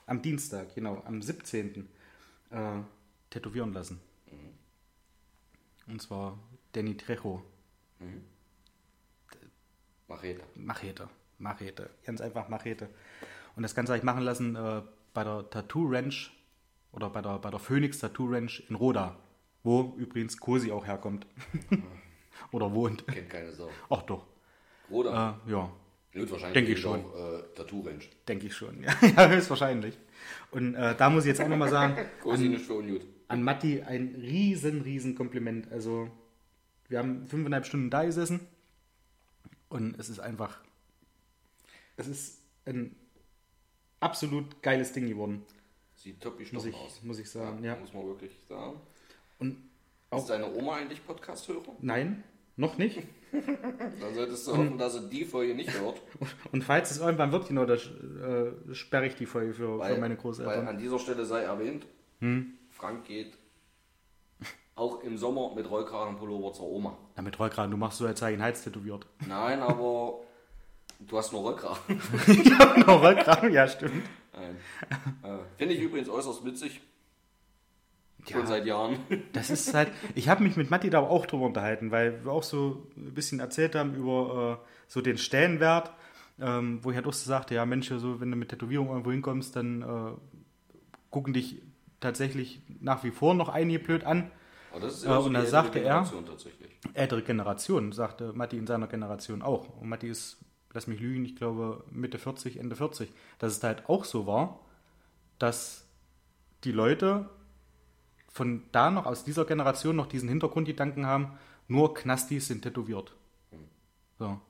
am Dienstag, genau, am 17. Äh, tätowieren lassen. Und zwar Danny Trejo. Machete. Machete. Machete. Ganz einfach Machete. Und das Ganze habe ich machen lassen äh, bei der Tattoo Ranch oder bei der, bei der Phoenix Tattoo Ranch in Roda, wo übrigens Cosi auch herkommt. oder wohnt. Kennt keine Sau. Ach doch. Oder? Äh, ja, Gut, wahrscheinlich denke ich geht schon. Auch, äh, Tattoo-Range. denke ich schon. Ja, ja höchstwahrscheinlich. Und äh, da muss ich jetzt auch nochmal sagen, ungut. an Matti ein riesen, riesen Kompliment. Also, wir haben fünfeinhalb Stunden da gesessen und es ist einfach, es ist ein absolut geiles Ding geworden, Sieht top muss ich, aus. muss ich sagen. Ja. Muss man wirklich sagen. Und Ist deine Oma eigentlich Podcast-Hörer? nein, noch nicht. Dann solltest du hoffen, dass sie die Folge nicht hört. Und falls es irgendwann wird, genau, da äh, sperre ich die Folge für, für meine Weil Großeltern. an dieser Stelle sei erwähnt, Hm? Frank geht auch im Sommer mit Rollkragenpullover zur Oma. Damit Rollkragen, du machst so, als sei ich ein Hals tätowiert. Nein, aber du hast nur Rollkragen. genau, Rollkragen, ja, stimmt. Äh, Finde ich übrigens äußerst witzig. Schon Ja. seit Jahren. Das ist halt, ich habe mich mit Matti da auch drüber unterhalten, weil wir auch so ein bisschen erzählt haben über äh, so den Stellenwert, ähm, wo ich halt auch so sagte, ja Mensch, so, wenn du mit Tätowierung irgendwo hinkommst, dann äh, gucken dich tatsächlich nach wie vor noch einige blöd an. Aber das ist Äh, immer und die da ältere sagte er- Generation tatsächlich. Ältere Generation, sagte Matti in seiner Generation auch. Und Matti ist, lass mich lügen, ich glaube Mitte 40, Ende 40, dass es halt auch so war, dass die Leute von da noch aus dieser Generation noch diesen Hintergrundgedanken haben, nur Knastis sind tätowiert. So.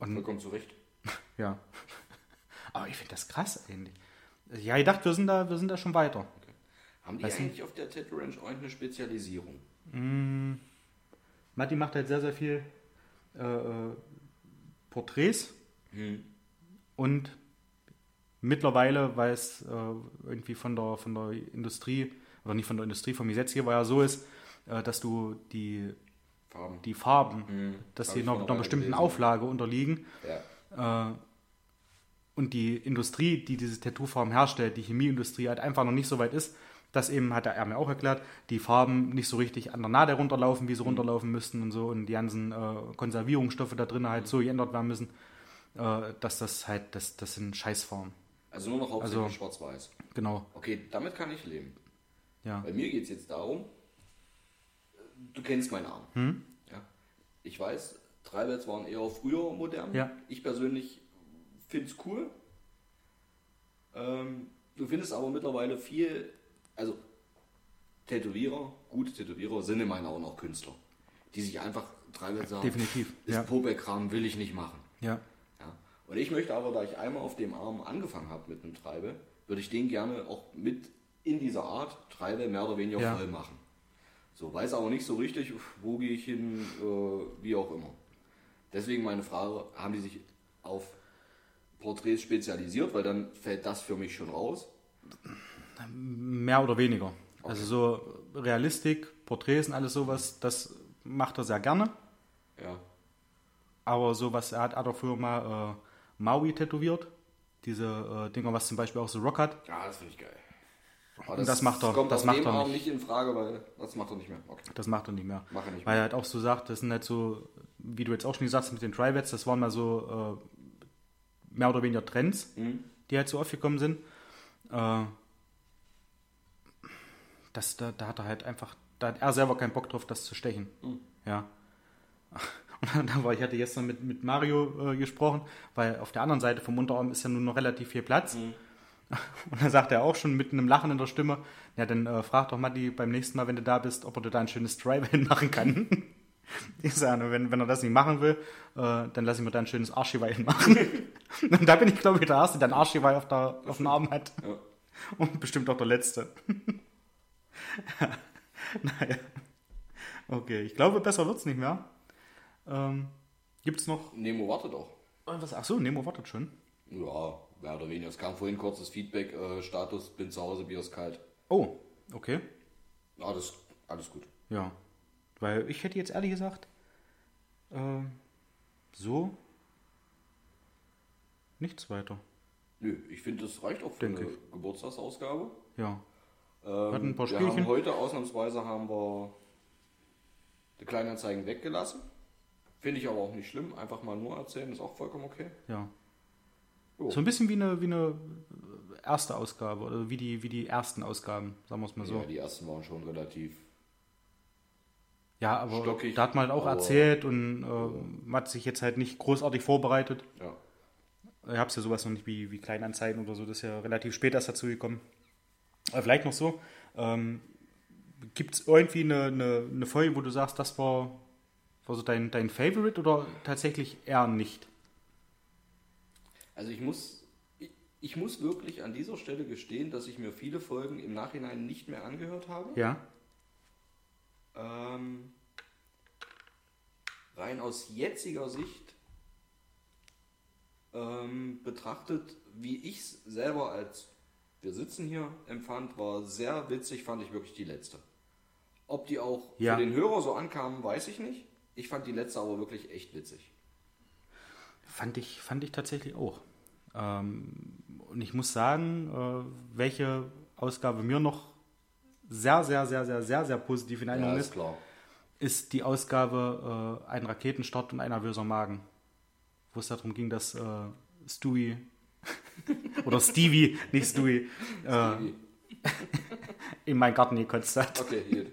Und Vollkommen zu Recht. ja. Aber ich finde das krass eigentlich. Ja, ich dachte, wir sind da, wir sind da schon weiter. Haben die Weißt du- eigentlich auf der Tattoo Ranch irgendeine Spezialisierung? Matti macht halt sehr, sehr viel äh, äh, Porträts und mittlerweile, weil es äh, irgendwie von der, von der Industrie, oder nicht von der Industrie, vom Gesetzgeber ja so ist, äh, dass du die, Farben. die Farben, Mhm. dass sie noch, einer bestimmten gelesen. Auflage unterliegen. Ja. Äh, und die Industrie, die diese Tattoo-Farben herstellt, die Chemieindustrie halt einfach noch nicht so weit ist, dass eben, hat er mir auch erklärt, die Farben nicht so richtig an der Nadel runterlaufen, wie sie runterlaufen müssten und so und die ganzen äh, Konservierungsstoffe da drin halt so geändert werden müssen, äh, dass das halt, das, das sind Scheißfarben. Also nur noch hauptsächlich Also- schwarz-weiß. Genau, Okay, damit kann ich leben. Ja. Bei mir geht es jetzt darum, du kennst meinen Arm. Hm? Ja. Ich weiß, Treibels waren eher früher modern. Ja. Ich persönlich finde es cool. Ähm, du findest aber mittlerweile viel, also Tätowierer, gute Tätowierer sind in meinen Augen auch Künstler, die sich einfach Treibels sagen, Definitiv, das ja. Popek-Kram will ich nicht machen. Ja, Ja. Und ich möchte aber, da ich einmal auf dem Arm angefangen habe mit einem Treibe, würde ich den gerne auch mit in dieser Art Treibe mehr oder weniger Ja. voll machen. So, weiß aber nicht so richtig, wo gehe ich hin, äh, wie auch immer. Deswegen meine Frage, haben die sich auf Porträts spezialisiert, weil dann fällt das für mich schon raus. mehr oder weniger. Also so Realistik, Porträts und alles sowas, das macht er sehr gerne. Ja. Aber sowas, er hat, hat auch früher mal äh, Maui tätowiert. Diese äh, Dinger, was zum Beispiel auch so Rock hat. Ja, das finde ich geil. Aber Und das macht er- kommt das macht dem Arm nicht. nicht in Frage, weil das macht er nicht mehr. Okay. Das macht er nicht mehr. Macht er nicht Weil er halt auch so sagt, das sind halt so, wie du jetzt auch schon gesagt hast mit den Trivets, das waren mal so äh, mehr oder weniger Trends, Mhm. die halt so aufgekommen sind. Äh, das, da, da hat er halt einfach, da hat er selber keinen Bock drauf, das zu stechen. Mhm. Ja. Und dann war ich hatte gestern mit, mit Mario äh, gesprochen, weil auf der anderen Seite vom Unterarm ist ja nur noch relativ viel Platz. Mhm. Und dann sagt er auch schon mit einem Lachen in der Stimme, ja, dann äh, frag doch Matti beim nächsten Mal, wenn du da bist, ob er dir da ein schönes Drive hinmachen kann. Ich sage, wenn, wenn er das nicht machen will, äh, dann lass ich mir da ein schönes Archival hinmachen. Und da bin ich, glaube ich, der Erste, der ein Archival auf, der, auf dem Arm hat. Ja. Und bestimmt auch der Letzte. naja. Okay, ich glaube, besser wird es nicht mehr. Ähm, Gibt es noch... Nemo wartet auch. Was? Ach so, Nemo wartet schon. Ja, mehr oder weniger. Es kam vorhin kurzes Feedback, äh, Status, bin zu Hause, Bier ist kalt. Oh, okay. Alles, alles gut. Ja, weil ich hätte jetzt ehrlich gesagt, ähm, so nichts weiter. Nö, ich finde, das reicht auch für Denke eine Geburtstagsausgabe. Ja, Ähm, Hatten ein paar wir Spielchen. haben heute ausnahmsweise haben wir die Kleinanzeigen weggelassen. Finde ich aber auch nicht schlimm. Einfach mal nur erzählen, ist auch vollkommen okay. ja. Jo. So ein bisschen wie eine, wie eine erste Ausgabe oder wie die, wie die ersten Ausgaben, sagen wir es mal so. Ja, die ersten waren schon relativ Ja, aber Stockig, da hat man halt auch erzählt und äh, man hat sich jetzt halt nicht großartig vorbereitet. Ja. Ich habe ja sowas noch nicht wie, wie Kleinanzeigen oder so, das ist ja relativ spät erst dazu gekommen. Aber vielleicht noch so, ähm, gibt es irgendwie eine, eine, eine Folge, wo du sagst, das war, war so dein, dein Favorite oder tatsächlich eher nicht? Also ich muss, ich, ich muss wirklich an dieser Stelle gestehen, dass ich mir viele Folgen im Nachhinein nicht mehr angehört habe. Ja? Ähm, rein aus jetziger Sicht ähm, betrachtet, wie ich es selber als wir sitzen hier empfand, war sehr witzig, fand ich wirklich die letzte. Ob die auch Ja. für den Hörer so ankamen, weiß ich nicht. Ich fand die letzte aber wirklich echt witzig. Fand ich, fand ich tatsächlich auch. Ähm, und ich muss sagen, äh, welche Ausgabe mir noch sehr, sehr, sehr, sehr, sehr, sehr positiv in Erinnerung ist, klar. ist die Ausgabe äh, Ein Raketenstart und ein nervöser Magen. Wo es darum ging, dass äh, Stewie oder Stevie, nicht Stewie, äh, in meinen Garten gekotzt hat. Okay, gut.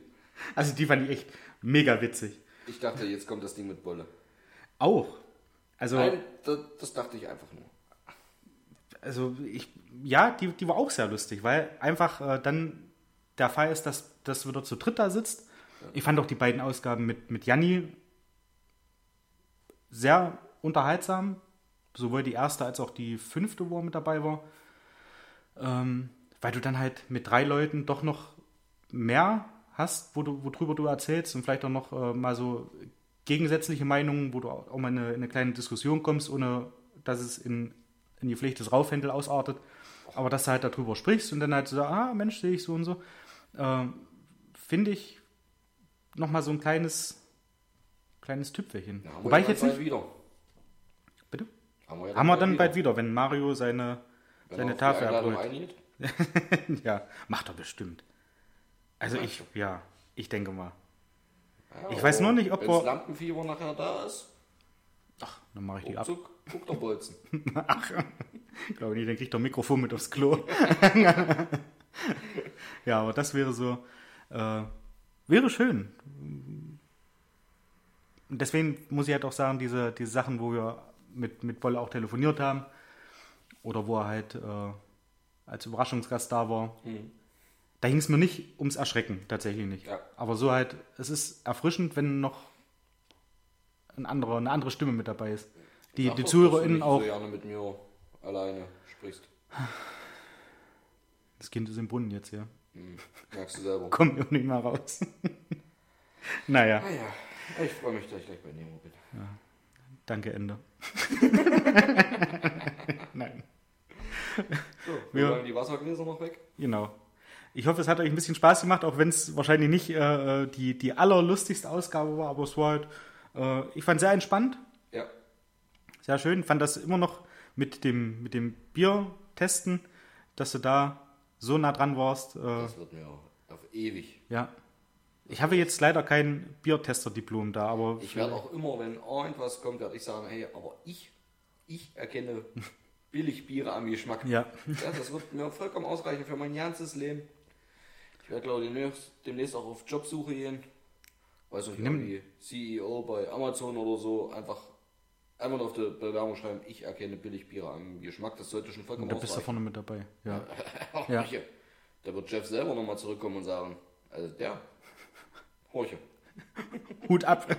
Also die fand ich echt mega witzig. Ich dachte, jetzt kommt das Ding mit Bolle. Auch. Also, Nein, das, das dachte ich einfach nur. Also ich, ja, die, die war auch sehr lustig, weil einfach äh, dann der Fall ist, dass das wieder zu dritt da sitzt. Ich fand auch die beiden Ausgaben mit, mit Janni sehr unterhaltsam. Sowohl die erste als auch die fünfte, wo er mit dabei war. Ähm, weil du dann halt mit drei Leuten doch noch mehr hast, wo du, worüber du erzählst und vielleicht auch noch äh, mal so gegensätzliche Meinungen, wo du auch mal in eine, in eine kleine Diskussion kommst, ohne dass es in, in die Pflicht des Raufhändel ausartet. Aber dass du halt darüber sprichst und dann halt so, ah, Mensch, sehe ich so und so. Ähm, Finde ich nochmal so ein kleines, kleines Tüpfelchen. Ja, Wobei ich jetzt bald nicht. wieder. Bitte? Haben wir, ja Haben wir dann bald wieder, wenn Mario seine, Wenn seine er Tafel abholt. ja, macht er bestimmt. Also ich, ja, ich denke mal. Ja, Ich weiß nur nicht, ob wenn's wir- Lampenfieber nachher da ist, Ach, dann mache ich die ab. guckt der Bolzen. Ach, ich glaube nicht, dann kriegt er Mikrofon mit aufs Klo. ja, aber das wäre so, äh, wäre schön. Und deswegen muss ich halt auch sagen, diese, diese Sachen, wo wir mit, mit Bolle auch telefoniert haben, oder wo er halt äh, als Überraschungsgast da war, da ging es mir nicht ums Erschrecken, tatsächlich nicht. Ja. Aber so halt, es ist erfrischend, wenn noch ein anderer, eine andere Stimme mit dabei ist. Die, Sag die ZuhörerInnen auch. so gerne mit mir alleine sprichst. Das Kind ist im Brunnen jetzt, ja. Hm, merkst du selber. Kommt auch nicht mal raus. naja, Ah ja, ich freue mich, dass ich gleich bei Nemo bin. danke, Ende. Nein, So, Wir- wir die Wassergläser noch weg. genau. Ich hoffe, es hat euch ein bisschen Spaß gemacht, auch wenn es wahrscheinlich nicht äh, die, die allerlustigste Ausgabe war, aber es war halt, äh, ich fand sehr entspannt, Ja, sehr schön. Fand das immer noch mit dem, mit dem Bier testen, dass du da so nah dran warst. Äh, das wird mir auf ewig. ja. Ich habe jetzt leider kein Biertester-Diplom da, aber Ich werde auch immer, wenn irgendwas kommt, werde ich sagen, hey, aber ich, ich erkenne Billigbiere am Geschmack. ja. Ja, das wird mir vollkommen ausreichen für mein ganzes Leben. Ich werde, glaube ich, demnächst, demnächst auch auf Jobsuche gehen. Weiß nicht, Nimm- irgendwie CEO bei Amazon oder so. Einfach, einfach nur auf die Bewerbung schreiben, ich erkenne Billigbiere am Geschmack. Das sollte schon vollkommen da bist du vorne mit dabei. Ja. Ja. Ja. Da wird Jeff selber nochmal zurückkommen und sagen, also der, Horche. Hut ab.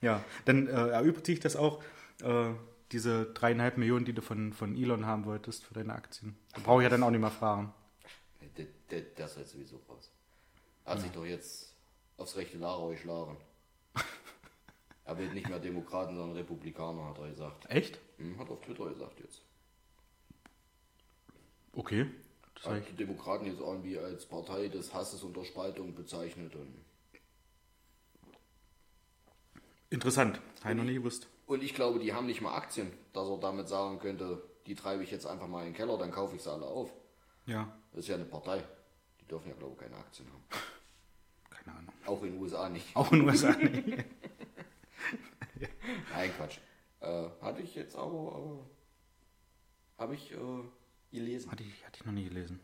ja, dann äh, erübrigt sich das auch, äh, diese dreieinhalb Millionen, die du von, von Elon haben wolltest für deine Aktien. Da brauche ich ja dann auch nicht mehr fragen. Der, der, der halt sowieso raus. Hat sich doch jetzt aufs rechte Lager geschlagen. er wird nicht mehr Demokraten, sondern Republikaner, hat er gesagt. Echt? Hm, hat auf Twitter gesagt jetzt. Okay. Das Hat die Demokraten jetzt irgendwie als Partei des Hasses und der Spaltung bezeichnet. Und, interessant. Habe ich noch nie gewusst. und ich glaube, die haben nicht mal Aktien, dass er damit sagen könnte, die treibe ich jetzt einfach mal in den Keller, dann kaufe ich sie alle auf. Ja, Das ist ja eine Partei. Die dürfen ja, glaube ich, keine Aktien haben. Keine Ahnung. Auch in den USA nicht. Auch in den USA nicht. Nein, Quatsch. Äh, hatte ich jetzt aber, aber habe ich äh, gelesen. Hatte ich, hatte ich noch nie gelesen.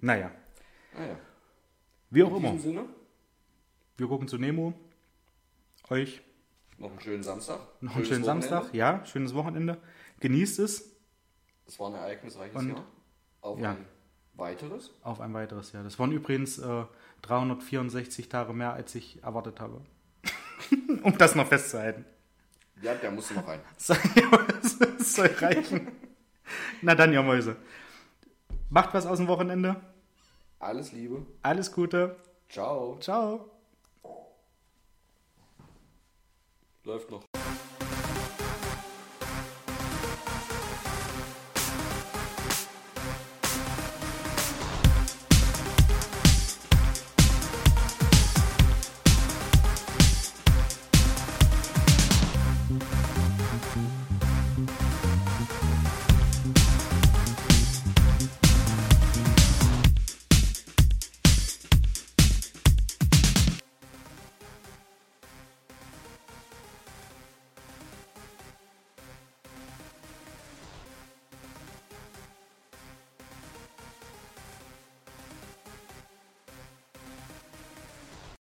Naja, Ah ja. wie auch In immer. diesem Sinne, Wir gucken zu Nemo. Euch Noch einen schönen Samstag. noch einen schönen Wochenende. Samstag. Ja, schönes Wochenende. Genießt es Es war ein ereignisreiches Und- Jahr. Auf ja. ein weiteres. auf ein weiteres Jahr. Das waren übrigens äh, 364 Tage mehr, als ich erwartet habe. um das noch festzuhalten. Ja, der musste noch rein. Das soll reichen. Na dann, ihr Mäuse. Macht was aus dem Wochenende. Alles Liebe. Alles Gute. Ciao. Ciao. Läuft noch.